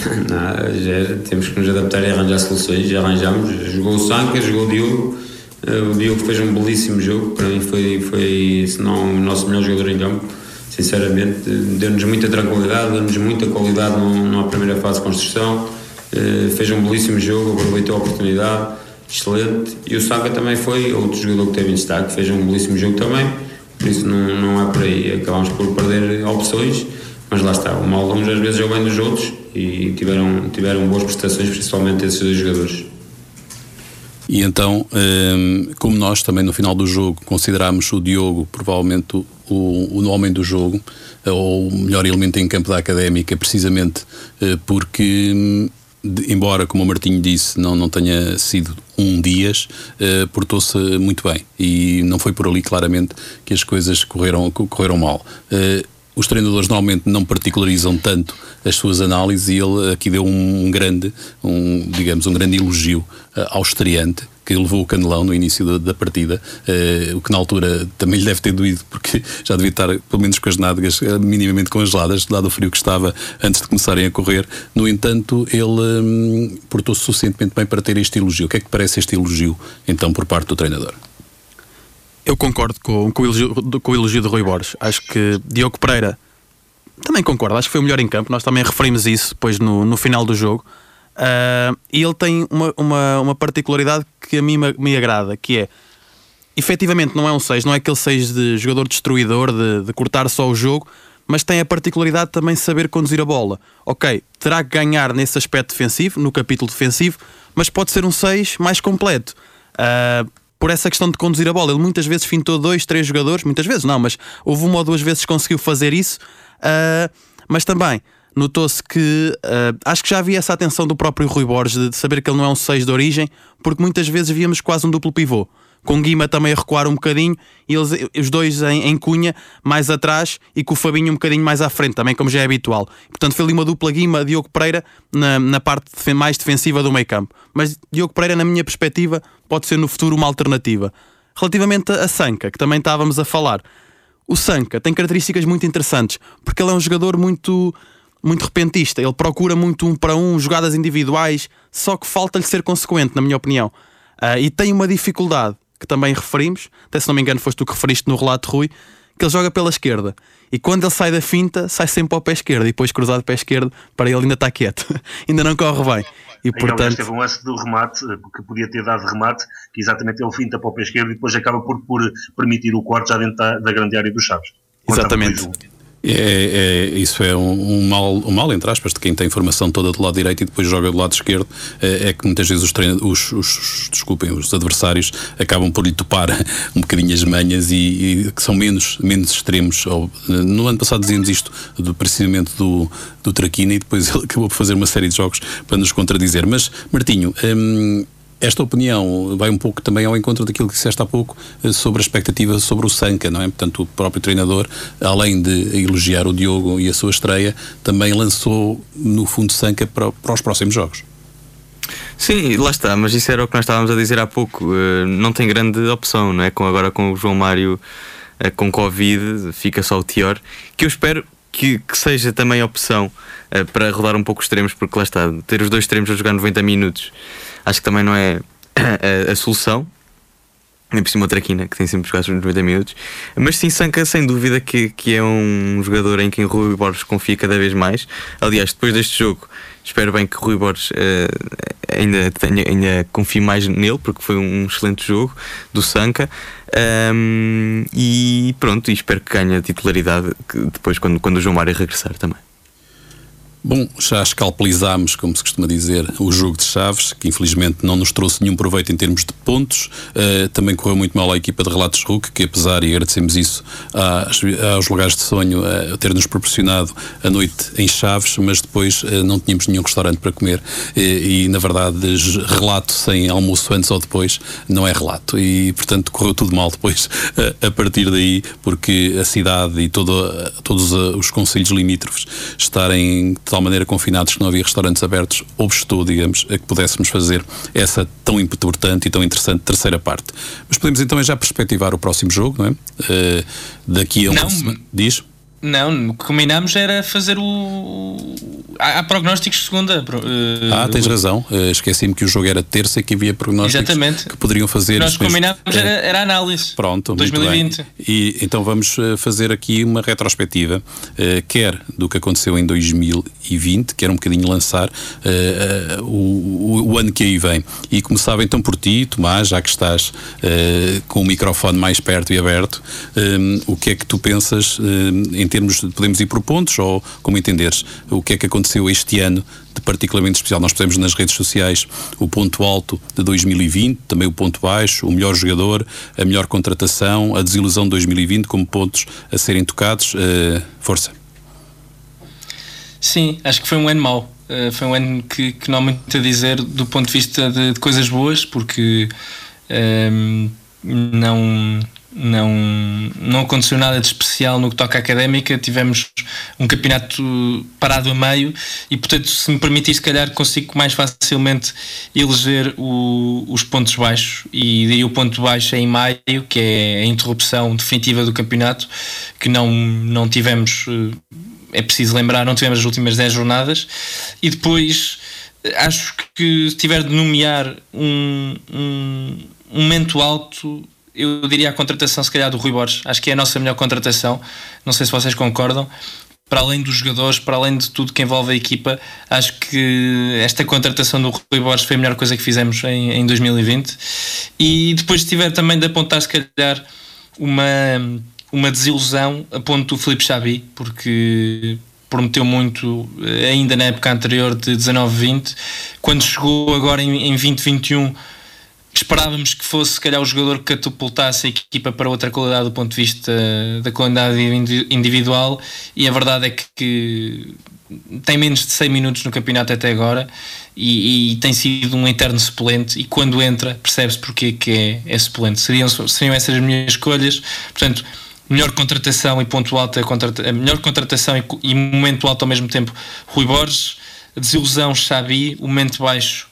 Não, já, temos que nos adaptar e arranjar soluções, já arranjamos. Jogou o Sanca, jogou o Diogo. Eh, o Diogo fez um belíssimo jogo, para mim foi, foi se não o nosso melhor jogador em campo, sinceramente, deu-nos muita tranquilidade, deu-nos muita qualidade numa primeira fase de construção, fez um belíssimo jogo, aproveitou a oportunidade, excelente, e o Saka também foi outro jogador que teve em destaque, fez um belíssimo jogo também, por isso não, não é por aí, acabamos por perder opções, mas lá está, o mal uns às vezes é o bem dos outros, e tiveram, tiveram boas prestações, principalmente esses dois jogadores. E então, hum, como nós também no final do jogo consideramos o Diogo provavelmente o, o homem do jogo, ou o melhor elemento em campo da académica, precisamente eh, porque, hum, embora, como o Martinho disse, não, não tenha sido um dias, eh, portou-se muito bem. E não foi por ali, claramente, que as coisas correram, correram mal. Eh, os treinadores normalmente não particularizam tanto as suas análises e ele aqui deu um, grande, um, digamos, um grande elogio uh, ao estreante que levou o canelão no início da, da partida, uh, o que na altura também lhe deve ter doído, porque já devia estar pelo menos com as nádegas uh, minimamente congeladas, dado o frio que estava antes de começarem a correr. No entanto, ele um, portou-se suficientemente bem para ter este elogio. O que é que parece este elogio, então, por parte do treinador? Eu concordo com, com, o elogio, com o elogio de Rui Borges. Acho que Diogo Pereira também concordo, acho que foi o melhor em campo. Nós também referimos isso depois no, no final do jogo. Uh, e ele tem uma, uma, uma, particularidade que a mim me, me, agrada, que é efetivamente não é um 6, não é aquele 6 de jogador destruidor, de, de cortar só o jogo, mas tem a particularidade também de saber conduzir a bola. Ok, terá que ganhar nesse aspecto defensivo, no capítulo defensivo, mas pode ser um 6 mais completo. Uh, por essa questão de conduzir a bola. Ele muitas vezes fintou dois, três jogadores, muitas vezes não, mas houve uma ou duas vezes que conseguiu fazer isso. Uh, mas também notou-se que uh, acho que já havia essa atenção do próprio Rui Borges de saber que ele não é um 6 de origem, porque muitas vezes víamos quase um duplo pivô com Guima também a recuar um bocadinho e eles, os dois em, em, cunha mais atrás e com o Fabinho um bocadinho mais à frente, também como já é habitual. Portanto, foi ali uma dupla Guima Diogo Pereira na, na parte mais defensiva do meio campo. Mas Diogo Pereira, na minha perspectiva, pode ser no futuro uma alternativa. Relativamente a Sanca, que também estávamos a falar, o Sanca tem características muito interessantes, porque ele é um jogador muito muito repentista, ele procura muito um para um, jogadas individuais, só que falta-lhe ser consequente, na minha opinião. Uh, e tem uma dificuldade que também referimos, até se não me engano foste tu que referiste no relato, Rui, que ele joga pela esquerda. E quando ele sai da finta, sai sempre ao pé esquerdo e depois cruzado pé esquerdo, para ele ainda está quieto, ainda não corre bem. E, portanto... teve um lance do remate, que podia ter dado remate, que exatamente ele finta para o pé esquerdo e depois acaba por, por permitir o corte já dentro da, da grande área dos Chaves. Exatamente. É, é, isso é um, um, mal, um mal, entre aspas, de quem tem formação toda do lado direito e depois joga do lado esquerdo. É, é que muitas vezes os, os, os, desculpem, os adversários acabam por lhe topar um bocadinho as manhas e, e que são menos, menos extremos. No ano passado dizíamos isto do, precisamente do, do Traquina e depois ele acabou por fazer uma série de jogos para nos contradizer. Mas, Martinho, hum, esta opinião vai um pouco também ao encontro daquilo que disseste há pouco eh, sobre a expectativa sobre o Sanca, não é? Portanto, o próprio treinador, além de elogiar o Diogo e a sua estreia, também lançou, no fundo, Sanca para, para os próximos jogos. Sim, lá está, mas isso era o que nós estávamos a dizer há pouco. Eh, não tem grande opção, não é? Com, agora com o João Mário eh, com Covid, fica só o Tior, que eu espero que, que seja também opção para rodar um pouco os extremos, porque lá está, ter os dois extremos a jogar 90 minutos acho que também não é a, a solução. Nem por cima o Traquina, que tem sempre jogado nos 90 minutos. Mas sim, Sanca, sem dúvida, que, que é um jogador em quem Rui Borges confia cada vez mais. Aliás, depois deste jogo, espero bem que Rui Borges uh, ainda, tenha, ainda confie mais nele, porque foi um excelente jogo do Sanca. Um, e pronto, e espero que ganhe a titularidade depois, quando, quando o João Mário regressar também. Bom, já escalpelizámos, como se costuma dizer, o jogo de Chaves, que infelizmente não nos trouxe nenhum proveito em termos de pontos. Uh, também correu muito mal a equipa de Relatos RUC, que apesar, e agradecemos isso às, aos lugares de sonho, uh, ter-nos proporcionado a noite em Chaves, mas depois uh, não tínhamos nenhum restaurante para comer. E, na verdade, relato sem almoço antes ou depois não é relato. E, portanto, correu tudo mal depois, a partir daí, porque a cidade e todo, todos os conselhos limítrofes estarem tal maneira confinados que não havia restaurantes abertos, obstou, digamos, a que pudéssemos fazer essa tão importante e tão interessante terceira parte. Mas podemos então já perspectivar o próximo jogo, não é? Uh, daqui a uma não. Diz? Não, o que combinámos era fazer o. Há, há prognósticos de segunda. Uh, ah, tens razão. Uh, Esqueci-me que o jogo era terça e que havia prognósticos Exatamente. que poderiam fazer. Nós combinámos uh, era, era análise. Pronto, 2020. E então vamos fazer aqui uma retrospectiva, quer do que aconteceu em 2020, quer um bocadinho lançar o, o, o, ano que aí vem. E começava então por ti, Tomás, já que estás com o microfone mais perto e aberto, o que é que tu pensas em termos de, podemos ir por pontos ou como entenderes, o que é que aconteceu este ano de particularmente especial. Nós pusemos nas redes sociais o ponto alto de 2020, também o ponto baixo, o melhor jogador, a melhor contratação, a desilusão de 2020 como pontos a serem tocados. Uh, força. Sim, acho que foi um ano mau. Uh, foi um ano que, que, não há muito a dizer do ponto de vista de, de coisas boas, porque uh, não não, não aconteceu nada de especial no que toca à académica, tivemos um campeonato parado a meio e, portanto, se me permitir, se calhar consigo mais facilmente eleger o, os pontos baixos. E daí o ponto baixo é em maio, que é a interrupção definitiva do campeonato, que não, não tivemos, eh, é preciso lembrar, não tivemos as últimas 10 jornadas. E depois acho que se tiver de nomear um, um, um momento alto eu diria a contratação, se calhar, do Rui Borges. Acho que é a nossa melhor contratação. Não sei se vocês concordam. Para além dos jogadores, para além de tudo que envolve a equipa, acho que esta contratação do Rui Borges foi a melhor coisa que fizemos em, em 2020. E depois, se tiver também de apontar, se calhar, uma, uma desilusão, aponto o Felipe Xabi, porque prometeu muito ainda na época anterior de 19-20. Quando chegou agora em, em 2021 esperávamos que fosse, se calhar, o jogador que catapultasse a equipa para outra qualidade do ponto de vista da qualidade individual, e a verdade é que, que tem menos de 100 minutos no campeonato até agora e, e tem sido um eterno suplente. E quando entra, percebe-se porque que é, é suplente. Seriam, seriam essas as minhas escolhas, portanto. Melhor contratação e ponto alto, a, melhor contratação e, e momento alto ao mesmo tempo, Rui Borges, desilusão Xabi, o momento baixo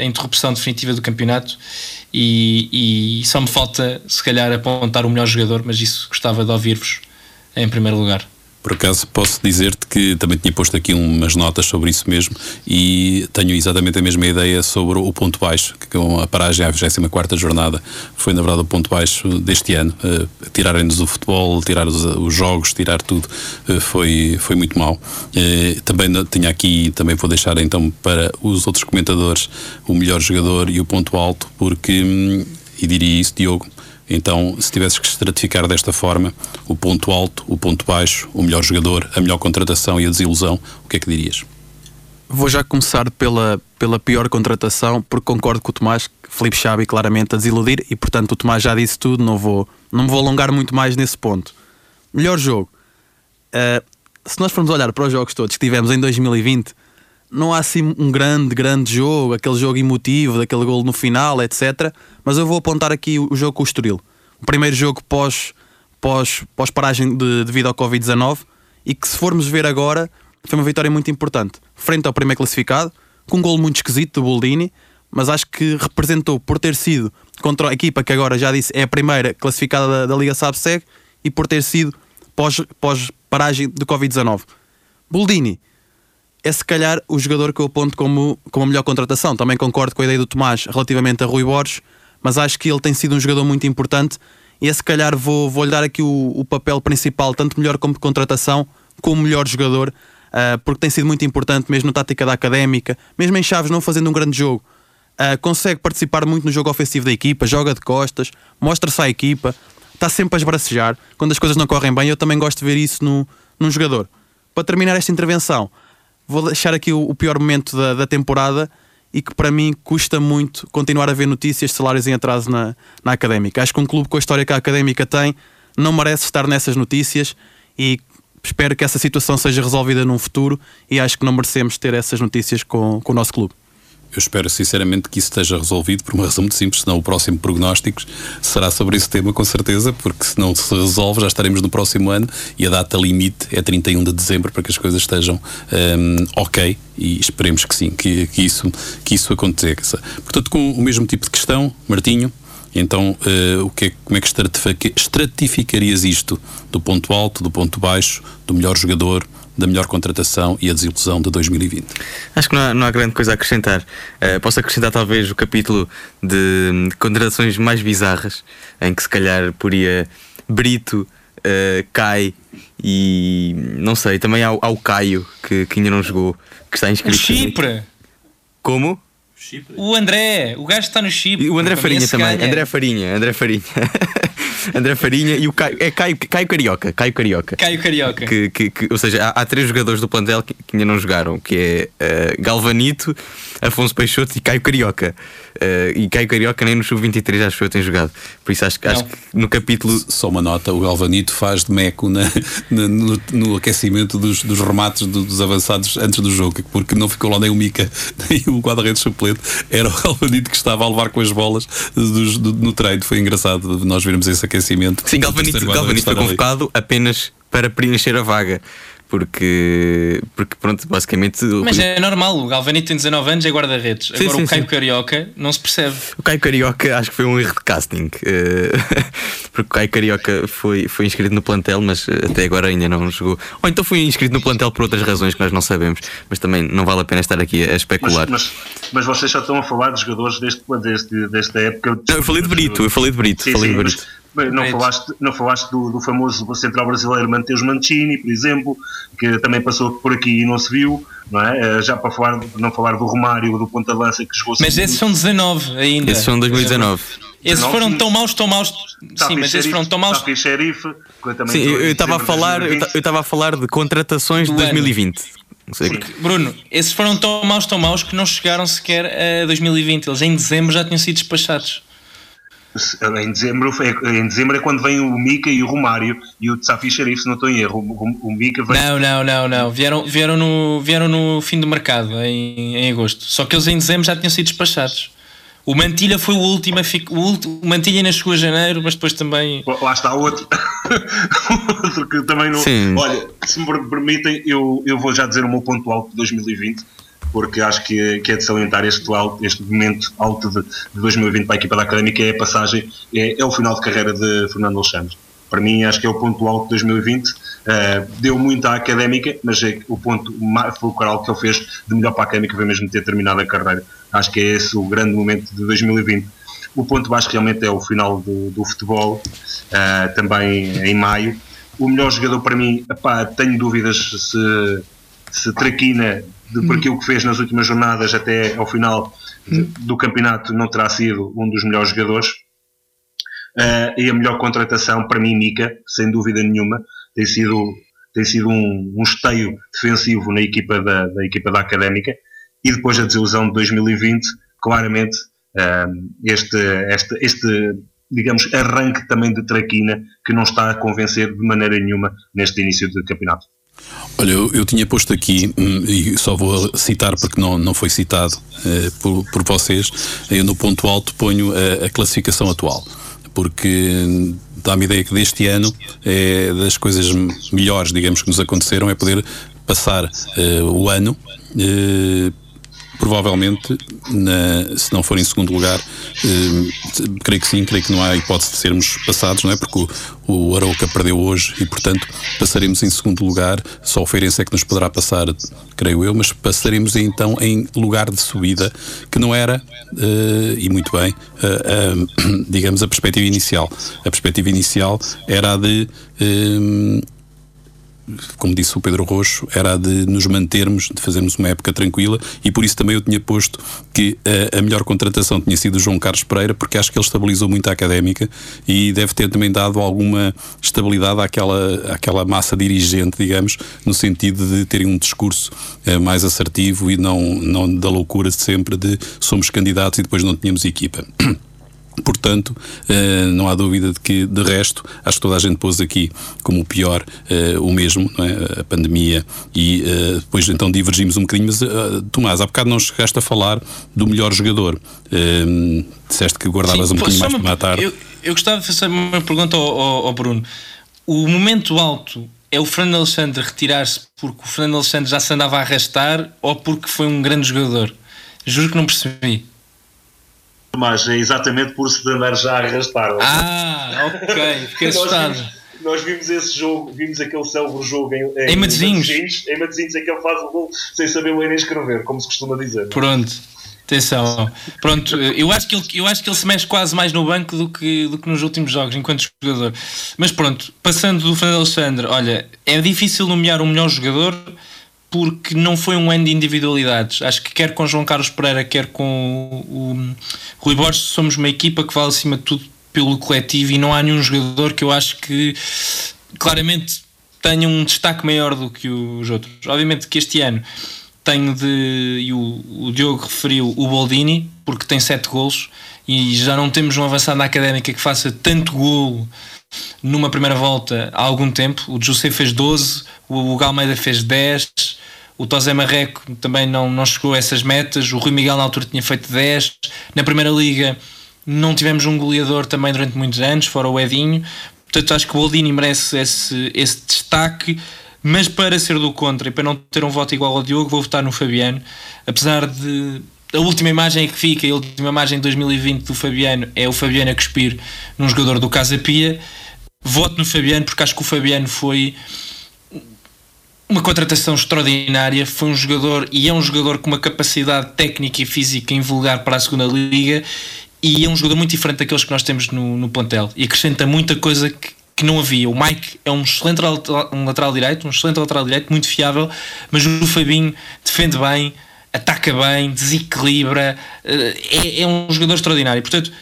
a interrupção definitiva do campeonato e, e, só me falta se calhar apontar o melhor jogador, mas isso gostava de ouvir-vos em primeiro lugar. Por acaso posso dizer-te que também tinha posto aqui umas notas sobre isso mesmo e tenho exatamente a mesma ideia sobre o ponto baixo, que com a paragem à 24 jornada foi na verdade o ponto baixo deste ano. Uh, Tirarem-nos o futebol, tirar os, os, jogos, tirar tudo, uh, foi, foi muito mal. Uh, também tinha aqui, também vou deixar então para os outros comentadores o melhor jogador e o ponto alto, porque, hum, e diria isso, Diogo, então, se tivesses que estratificar desta forma, o ponto alto, o ponto baixo, o melhor jogador, a melhor contratação e a desilusão, o que é que dirias? Vou já começar pela, pela pior contratação, porque concordo com o Tomás, Felipe Xabi claramente a desiludir, e portanto o Tomás já disse tudo, não, vou, não me vou alongar muito mais nesse ponto. Melhor jogo. Uh, se nós formos olhar para os jogos todos que tivemos em 2020, não há assim um grande, grande jogo, aquele jogo emotivo, daquele gol no final, etc. Mas eu vou apontar aqui o jogo com o Estoril. O primeiro jogo pós, pós, pós paragem de, devido ao Covid-19 e que se formos ver agora foi uma vitória muito importante. Frente ao primeiro classificado, com um gol muito esquisito do Boldini, mas acho que representou por ter sido contra a equipa que agora já disse é a primeira classificada da, da Liga Sabseg e por ter sido pós, pós paragem do Covid-19. Boldini é se calhar o jogador que eu aponto como, como a melhor contratação. Também concordo com a ideia do Tomás relativamente a Rui Borges, mas acho que ele tem sido um jogador muito importante e é se calhar vou, vou lhe dar aqui o, o papel principal, tanto melhor como contratação, como melhor jogador, uh, porque tem sido muito importante, mesmo na tática da académica, mesmo em Chaves não fazendo um grande jogo. Uh, consegue participar muito no jogo ofensivo da equipa, joga de costas, mostra-se à equipa, está sempre a esbracejar. Quando as coisas não correm bem, eu também gosto de ver isso no, num jogador. Para terminar esta intervenção, vou deixar aqui o, o pior momento da, da, temporada e que para mim custa muito continuar a ver notícias de salários em atraso na, na académica. Acho que um clube com a história que a académica tem não merece estar nessas notícias e espero que essa situação seja resolvida num futuro e acho que não merecemos ter essas notícias com, com o nosso clube. Eu espero sinceramente que isso esteja resolvido por uma razão muito simples, senão o próximo prognóstico será sobre esse tema com certeza, porque se não se resolve já estaremos no próximo ano e a data limite é 31 de dezembro para que as coisas estejam um, ok e esperemos que sim, que, que, isso, que isso aconteça. Portanto, com o mesmo tipo de questão, Martinho, Então, uh, o que é, como é que estratificarias isto? Do ponto alto, do ponto baixo, do melhor jogador, da melhor contratação e a desilusão de 2020. Acho que não há, não há grande coisa a acrescentar. Uh, posso acrescentar talvez o capítulo de, contratações mais bizarras, em que se calhar poria Brito, uh, Cai e não sei, também há, há o Caio que, que ainda não jogou, que está inscrito. O Chipre! Como? O André, o gajo está no Chipre. E o André Farinha também. Ganha. André Farinha, André Farinha. André Farinha e o Caio, é Caio, Caio Carioca. Caio Carioca. Caio Carioca. Que, que, que ou seja, há, há, três jogadores do plantel que, que ainda não jogaram, que é uh, Galvanito, Afonso Peixoto e Caio Carioca. Uh, e Caio Carioca nem no Sub-23 acho que eu tenho jogado. Por isso acho, acho que no capítulo. Só uma nota: o Galvanito faz de meco na, na no, no, aquecimento dos, dos remates do, dos avançados antes do jogo, porque não ficou lá nem o Mica, nem o guarda-redes suplente. Era o Galvanito que estava a levar com as bolas dos, do, no treino. Foi engraçado nós vermos esse aquecimento. Sim, Galvanito, Galvanito foi convocado ali. apenas para preencher a vaga porque, porque pronto, basicamente. Mas é normal, o Galvanito tem 19 anos, é guarda-redes. Agora sim, o Caio sim. Carioca não se percebe. O Caio Carioca acho que foi um erro de casting, eh, porque o Caio Carioca foi, foi inscrito no plantel, mas eh, até agora ainda não jogou. Ou então foi inscrito no plantel por outras razões que nós não sabemos, mas também não vale a pena estar aqui a especular. Mas, mas, mas vocês já estão a falar de jogadores deste, deste, desta época. Não, eu falei de Brito, eu falei de Brito. Sim, falei de Brito. Não falaste, não falaste do, do, famoso central brasileiro Mateus Mancini, por exemplo, que também passou por aqui e não se viu, não é? Eh, já para falar, não falar do Romário, do Ponta Lança que chegou Mas esses são 19 ainda. Esses são 2019. Esses foram tão maus, tão maus. Sim, mas esses foram tão maus. Sheriff, Sim, eu estava a falar, eu estava a falar de contratações de 2020. Porque, Bruno, esses foram tão maus, tão maus que não chegaram sequer a 2020. Eles em dezembro já tinham sido despachados. Em dezembro, em dezembro é quando vem o Mika e o Romário e o Tsafi Sharif, se não estou em erro. O, o Mika vem... Não, não, não, não. Vieram, vieram, no, vieram no fim do mercado, em, em agosto. Só que eles em dezembro já tinham sido despachados. O Mantilha foi o último, o, último, o Mantilha ainda chegou a janeiro, mas depois também. Lá está outro. outro que também não. Sim. Olha, se me permitem, eu, eu vou já dizer o meu ponto alto de 2020 porque acho que, que é de salientar este, este momento alto de, de 2020 para a equipa da Académica, é a passagem, é, é o final de carreira de Fernando Alexandre. Para mim, acho que é o ponto alto de 2020. Uh, eh, deu muito à Académica, mas é o ponto fulcral que ele fez de melhor para a Académica foi mesmo ter terminado a carreira. Acho que é esse o grande momento de 2020. O ponto baixo realmente é o final do, do futebol, uh, também em maio. O melhor jogador para mim, epá, tenho dúvidas se, se Traquina de, aquilo que fez nas últimas jornadas até ao final do campeonato não terá sido um dos melhores jogadores. Uh, e a melhor contratação para mim, Mica, sem dúvida nenhuma, tem sido, tem sido um, um esteio defensivo na equipa da, da equipa da Académica e depois a desilusão de 2020, claramente uh, este, este, este digamos, arranque também de traquina que não está a convencer de maneira nenhuma neste início de campeonato. Olha, eu, eu, tinha posto aqui, hum, e só vou citar porque não, não foi citado eh, por, por vocês, eu no ponto alto ponho a, a classificação atual, porque dá-me ideia que deste ano é das coisas melhores, digamos, que nos aconteceram é poder passar eh, o ano eh, provavelmente, na, se não for em segundo lugar, eh, creio que sim, creio que não há hipótese de sermos passados, não é? Porque o, o Arauca perdeu hoje e, portanto, passaremos em segundo lugar. Só o Feirense é que nos poderá passar, creio eu, mas passaremos então em lugar de subida, que não era, eh, e muito bem, eh, digamos, a perspectiva inicial. A perspectiva inicial era a de eh, como disse o Pedro Roxo, era a de nos mantermos, de fazermos uma época tranquila e por isso também eu tinha posto que a, a, melhor contratação tinha sido o João Carlos Pereira, porque acho que ele estabilizou muito a académica e deve ter também dado alguma estabilidade àquela, àquela massa dirigente, digamos, no sentido de terem um discurso eh, mais assertivo e não, não da loucura sempre de somos candidatos e depois não tínhamos equipa. Portanto, eh, não há dúvida de que, de resto, acho que toda a gente pôs aqui como o pior eh, o mesmo, é? a pandemia, e eh, depois então divergimos um bocadinho. Mas, Tomás, há bocado não chegaste a falar do melhor jogador. Disseste que guardavas Sim, um bocadinho mais para matar. Eu, eu gostava de fazer uma pergunta ao, ao, ao Bruno. O momento alto é o Fernando Alexandre retirar-se porque o Fernando Alexandre já se andava a arrastar ou porque foi um grande jogador? Juro que não percebi. Tomás, é exatamente por se andar já a arrastar. Ah, ok, fiquei Nós assustado. vimos, nós vimos esse jogo, vimos aquele célebre jogo em, Em Matosinhos. Em Matosinhos, em que ele faz o gol sem saber ler nem escrever, como se costuma dizer. Pronto, atenção. Pronto, eu acho, que ele, eu acho que ele se mexe quase mais no banco do que, do que nos últimos jogos, enquanto jogador. Mas pronto, passando do Fernando Alexandre, olha, é difícil nomear o melhor jogador porque não foi um ano de individualidades. Acho que quer com João Carlos Pereira, quer com o, o Rui Borges, somos uma equipa que vale acima de tudo pelo coletivo e não há nenhum jogador que eu acho que claramente tenha um destaque maior do que os outros. Obviamente que este ano tenho de. E o, o Diogo referiu o Boldini, porque tem 7 golos e já não temos um avançado na académica que faça tanto golo numa primeira volta há algum tempo. O José fez 12, o Hugo Almeida fez 10, o Tosé Marreco também não, não chegou a essas metas, o Rui Miguel na altura tinha feito 10. Na primeira liga não tivemos um goleador também durante muitos anos, fora o Edinho. Portanto, acho que o Boldini merece esse, esse destaque. Mas para ser do contra e para não ter um voto igual ao Diogo, vou votar no Fabiano. Apesar de a última imagem que fica, a última imagem de 2020 do Fabiano é o Fabiano a cuspir num jogador do Casa Pia. Voto no Fabiano porque acho que o Fabiano foi uma contratação extraordinária. Foi um jogador e é um jogador com uma capacidade técnica e física invulgar para a segunda liga e é um jogador muito diferente daqueles que nós temos no, no plantel e acrescenta muita coisa que, que não havia. O Mike é um excelente lateral, um lateral direito, um excelente lateral direito, muito fiável, mas o Fabinho defende bem, ataca bem, desequilibra, é, é um jogador extraordinário. Portanto,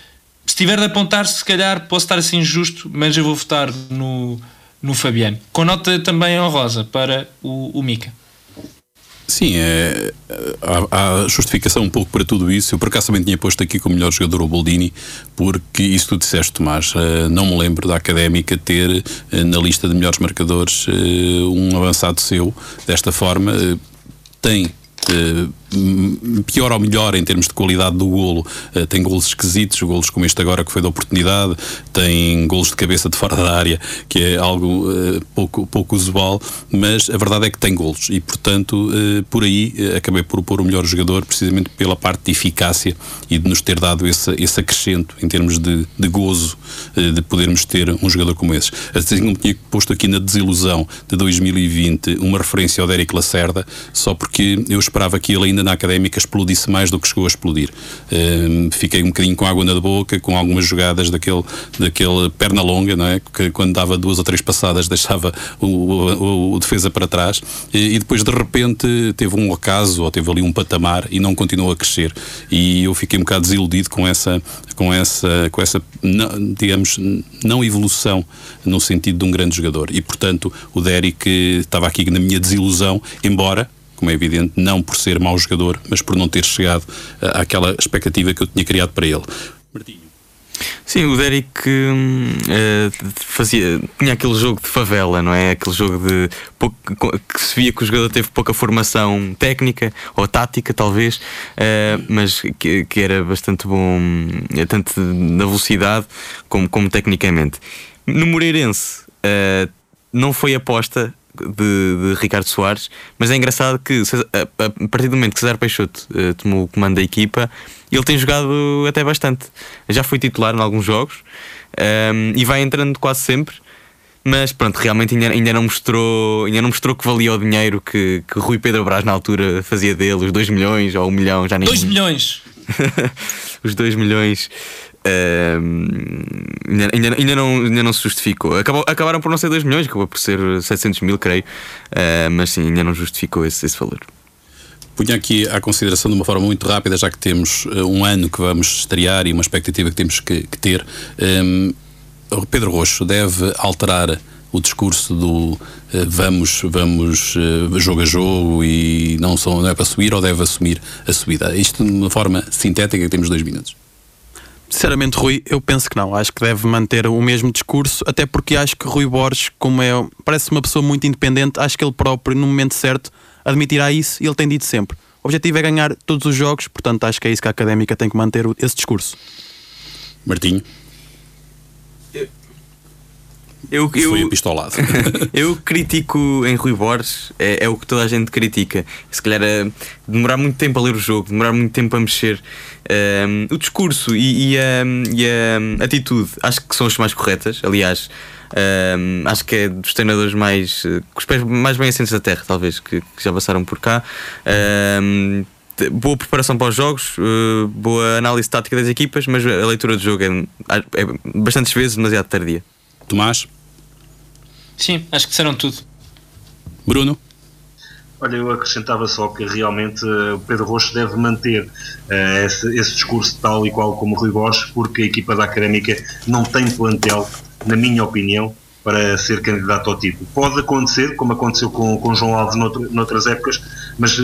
se tiver de apontar, se calhar posso estar assim justo, mas eu vou votar no, no Fabiano. Com nota também honrosa para o, o Mica. Sim, é, há, há, justificação um pouco para tudo isso. Eu por acaso também tinha posto aqui como melhor jogador o Boldini, porque isso tu disseste, Tomás. Não me lembro da académica ter na lista de melhores marcadores um avançado seu desta forma. Tem pior ou melhor em termos de qualidade do golo. Uh, tem golos esquisitos, golos como este agora que foi da oportunidade, tem golos de cabeça de fora da área, que é algo uh, pouco, pouco usual, mas a verdade é que tem golos e, portanto, uh, por aí acabei por pôr o melhor jogador, precisamente pela parte de eficácia e de nos ter dado esse, esse acrescento em termos de, de gozo de podermos ter um jogador como esse. Assim como tinha posto aqui na desilusão de 2020 uma referência ao Derek Lacerda, só porque eu esperava que ele ainda na académica explodisse mais do que chegou a explodir. Uh, fiquei um bocadinho com água na boca, com algumas jogadas daquele, daquele perna longa, não é? Que quando dava duas ou três passadas deixava o, o, o defesa para trás e, e, depois de repente teve um acaso ou teve ali um patamar e não continuou a crescer. E eu fiquei um bocado desiludido com essa, com essa, com essa não, digamos, não evolução no sentido de um grande jogador. E portanto o Derek estava aqui na minha desilusão, embora como é evidente, não por ser mau jogador, mas por não ter chegado àquela expectativa que eu tinha criado para ele. Martinho. Sim, o Derek uh, fazia, tinha aquele jogo de favela, não é? Aquele jogo de pouco, que se via que o jogador teve pouca formação técnica ou tática, talvez, uh, mas que, que, era bastante bom, tanto na velocidade como, como tecnicamente. No Moreirense, uh, não foi aposta de, de, Ricardo Soares, mas é engraçado que a, partir do momento que César Peixoto uh, tomou o comando da equipa, ele tem jogado até bastante. Já foi titular em alguns jogos um, ehm, e vai entrando quase sempre. Mas pronto, realmente ainda, ainda, não mostrou ainda não mostrou que valia o dinheiro que, que Rui Pedro Brás na altura fazia dele, os 2 milhões ou 1 um milhão, já nem 2 milhões! os 2 milhões ainda, ainda, ainda, não, ainda não se justificou. Acabou, acabaram por não ser 2 milhões, acabou por ser 700 mil, creio. Uh, mas sim, ainda não justificou esse, esse valor. Punha aqui à consideração de uma forma muito rápida, já que temos uh, um ano que vamos estrear e uma expectativa que temos que, que ter. Um, Pedro Roxo deve alterar o discurso do uh, vamos, vamos uh, jogo a jogo e não, são, não é para subir ou deve assumir a subida. Isto de uma forma sintética, temos dois minutos. Sinceramente, Rui, eu penso que não. Acho que deve manter o mesmo discurso, até porque acho que Rui Borges, como é, parece uma pessoa muito independente, acho que ele próprio, no momento certo, admitirá isso e ele tem dito sempre. O objetivo é ganhar todos os jogos, portanto, acho que é isso que a académica tem que manter esse discurso. Martinho. Eu, eu, foi apistolado. eu critico em Rui Borges, é, é, o que toda a gente critica. Se calhar é demorar muito tempo a ler o jogo, demorar muito tempo a mexer. Um, o discurso e, e, a, e, a, atitude acho que são as mais corretas. Aliás, um, acho que é dos treinadores mais com os pés mais bem assentes da terra, talvez, que, que já passaram por cá. Um, boa preparação para os jogos, boa análise tática das equipas, mas a leitura do jogo é, é bastantes vezes demasiado tardia. Tomás? Sim, acho que disseram tudo. Bruno? Olha, eu acrescentava só que realmente uh, o Pedro Rocha deve manter uh, esse, esse, discurso tal e qual como o Rui Bosch, porque a equipa da Académica não tem plantel, na minha opinião, para ser candidato ao título. Pode acontecer, como aconteceu com, com João Alves noutro, noutras épocas, mas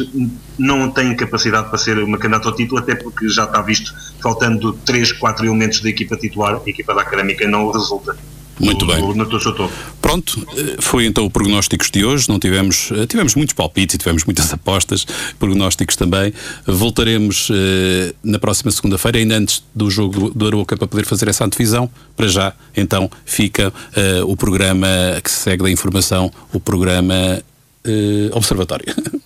não tem capacidade para ser uma candidata ao título, até porque já está visto, faltando 3, 4 elementos da equipa titular, a equipa da Académica não resulta. Muito bem. Pronto, eh, foi então o prognósticos de hoje. Não tivemos, eh, tivemos muitos palpites e tivemos muitas apostas, prognósticos também. Voltaremos eh, na próxima segunda-feira, ainda antes do jogo do Aroca, para poder fazer essa antevisão. Para já, então, fica o programa que segue da informação, o programa Observatório.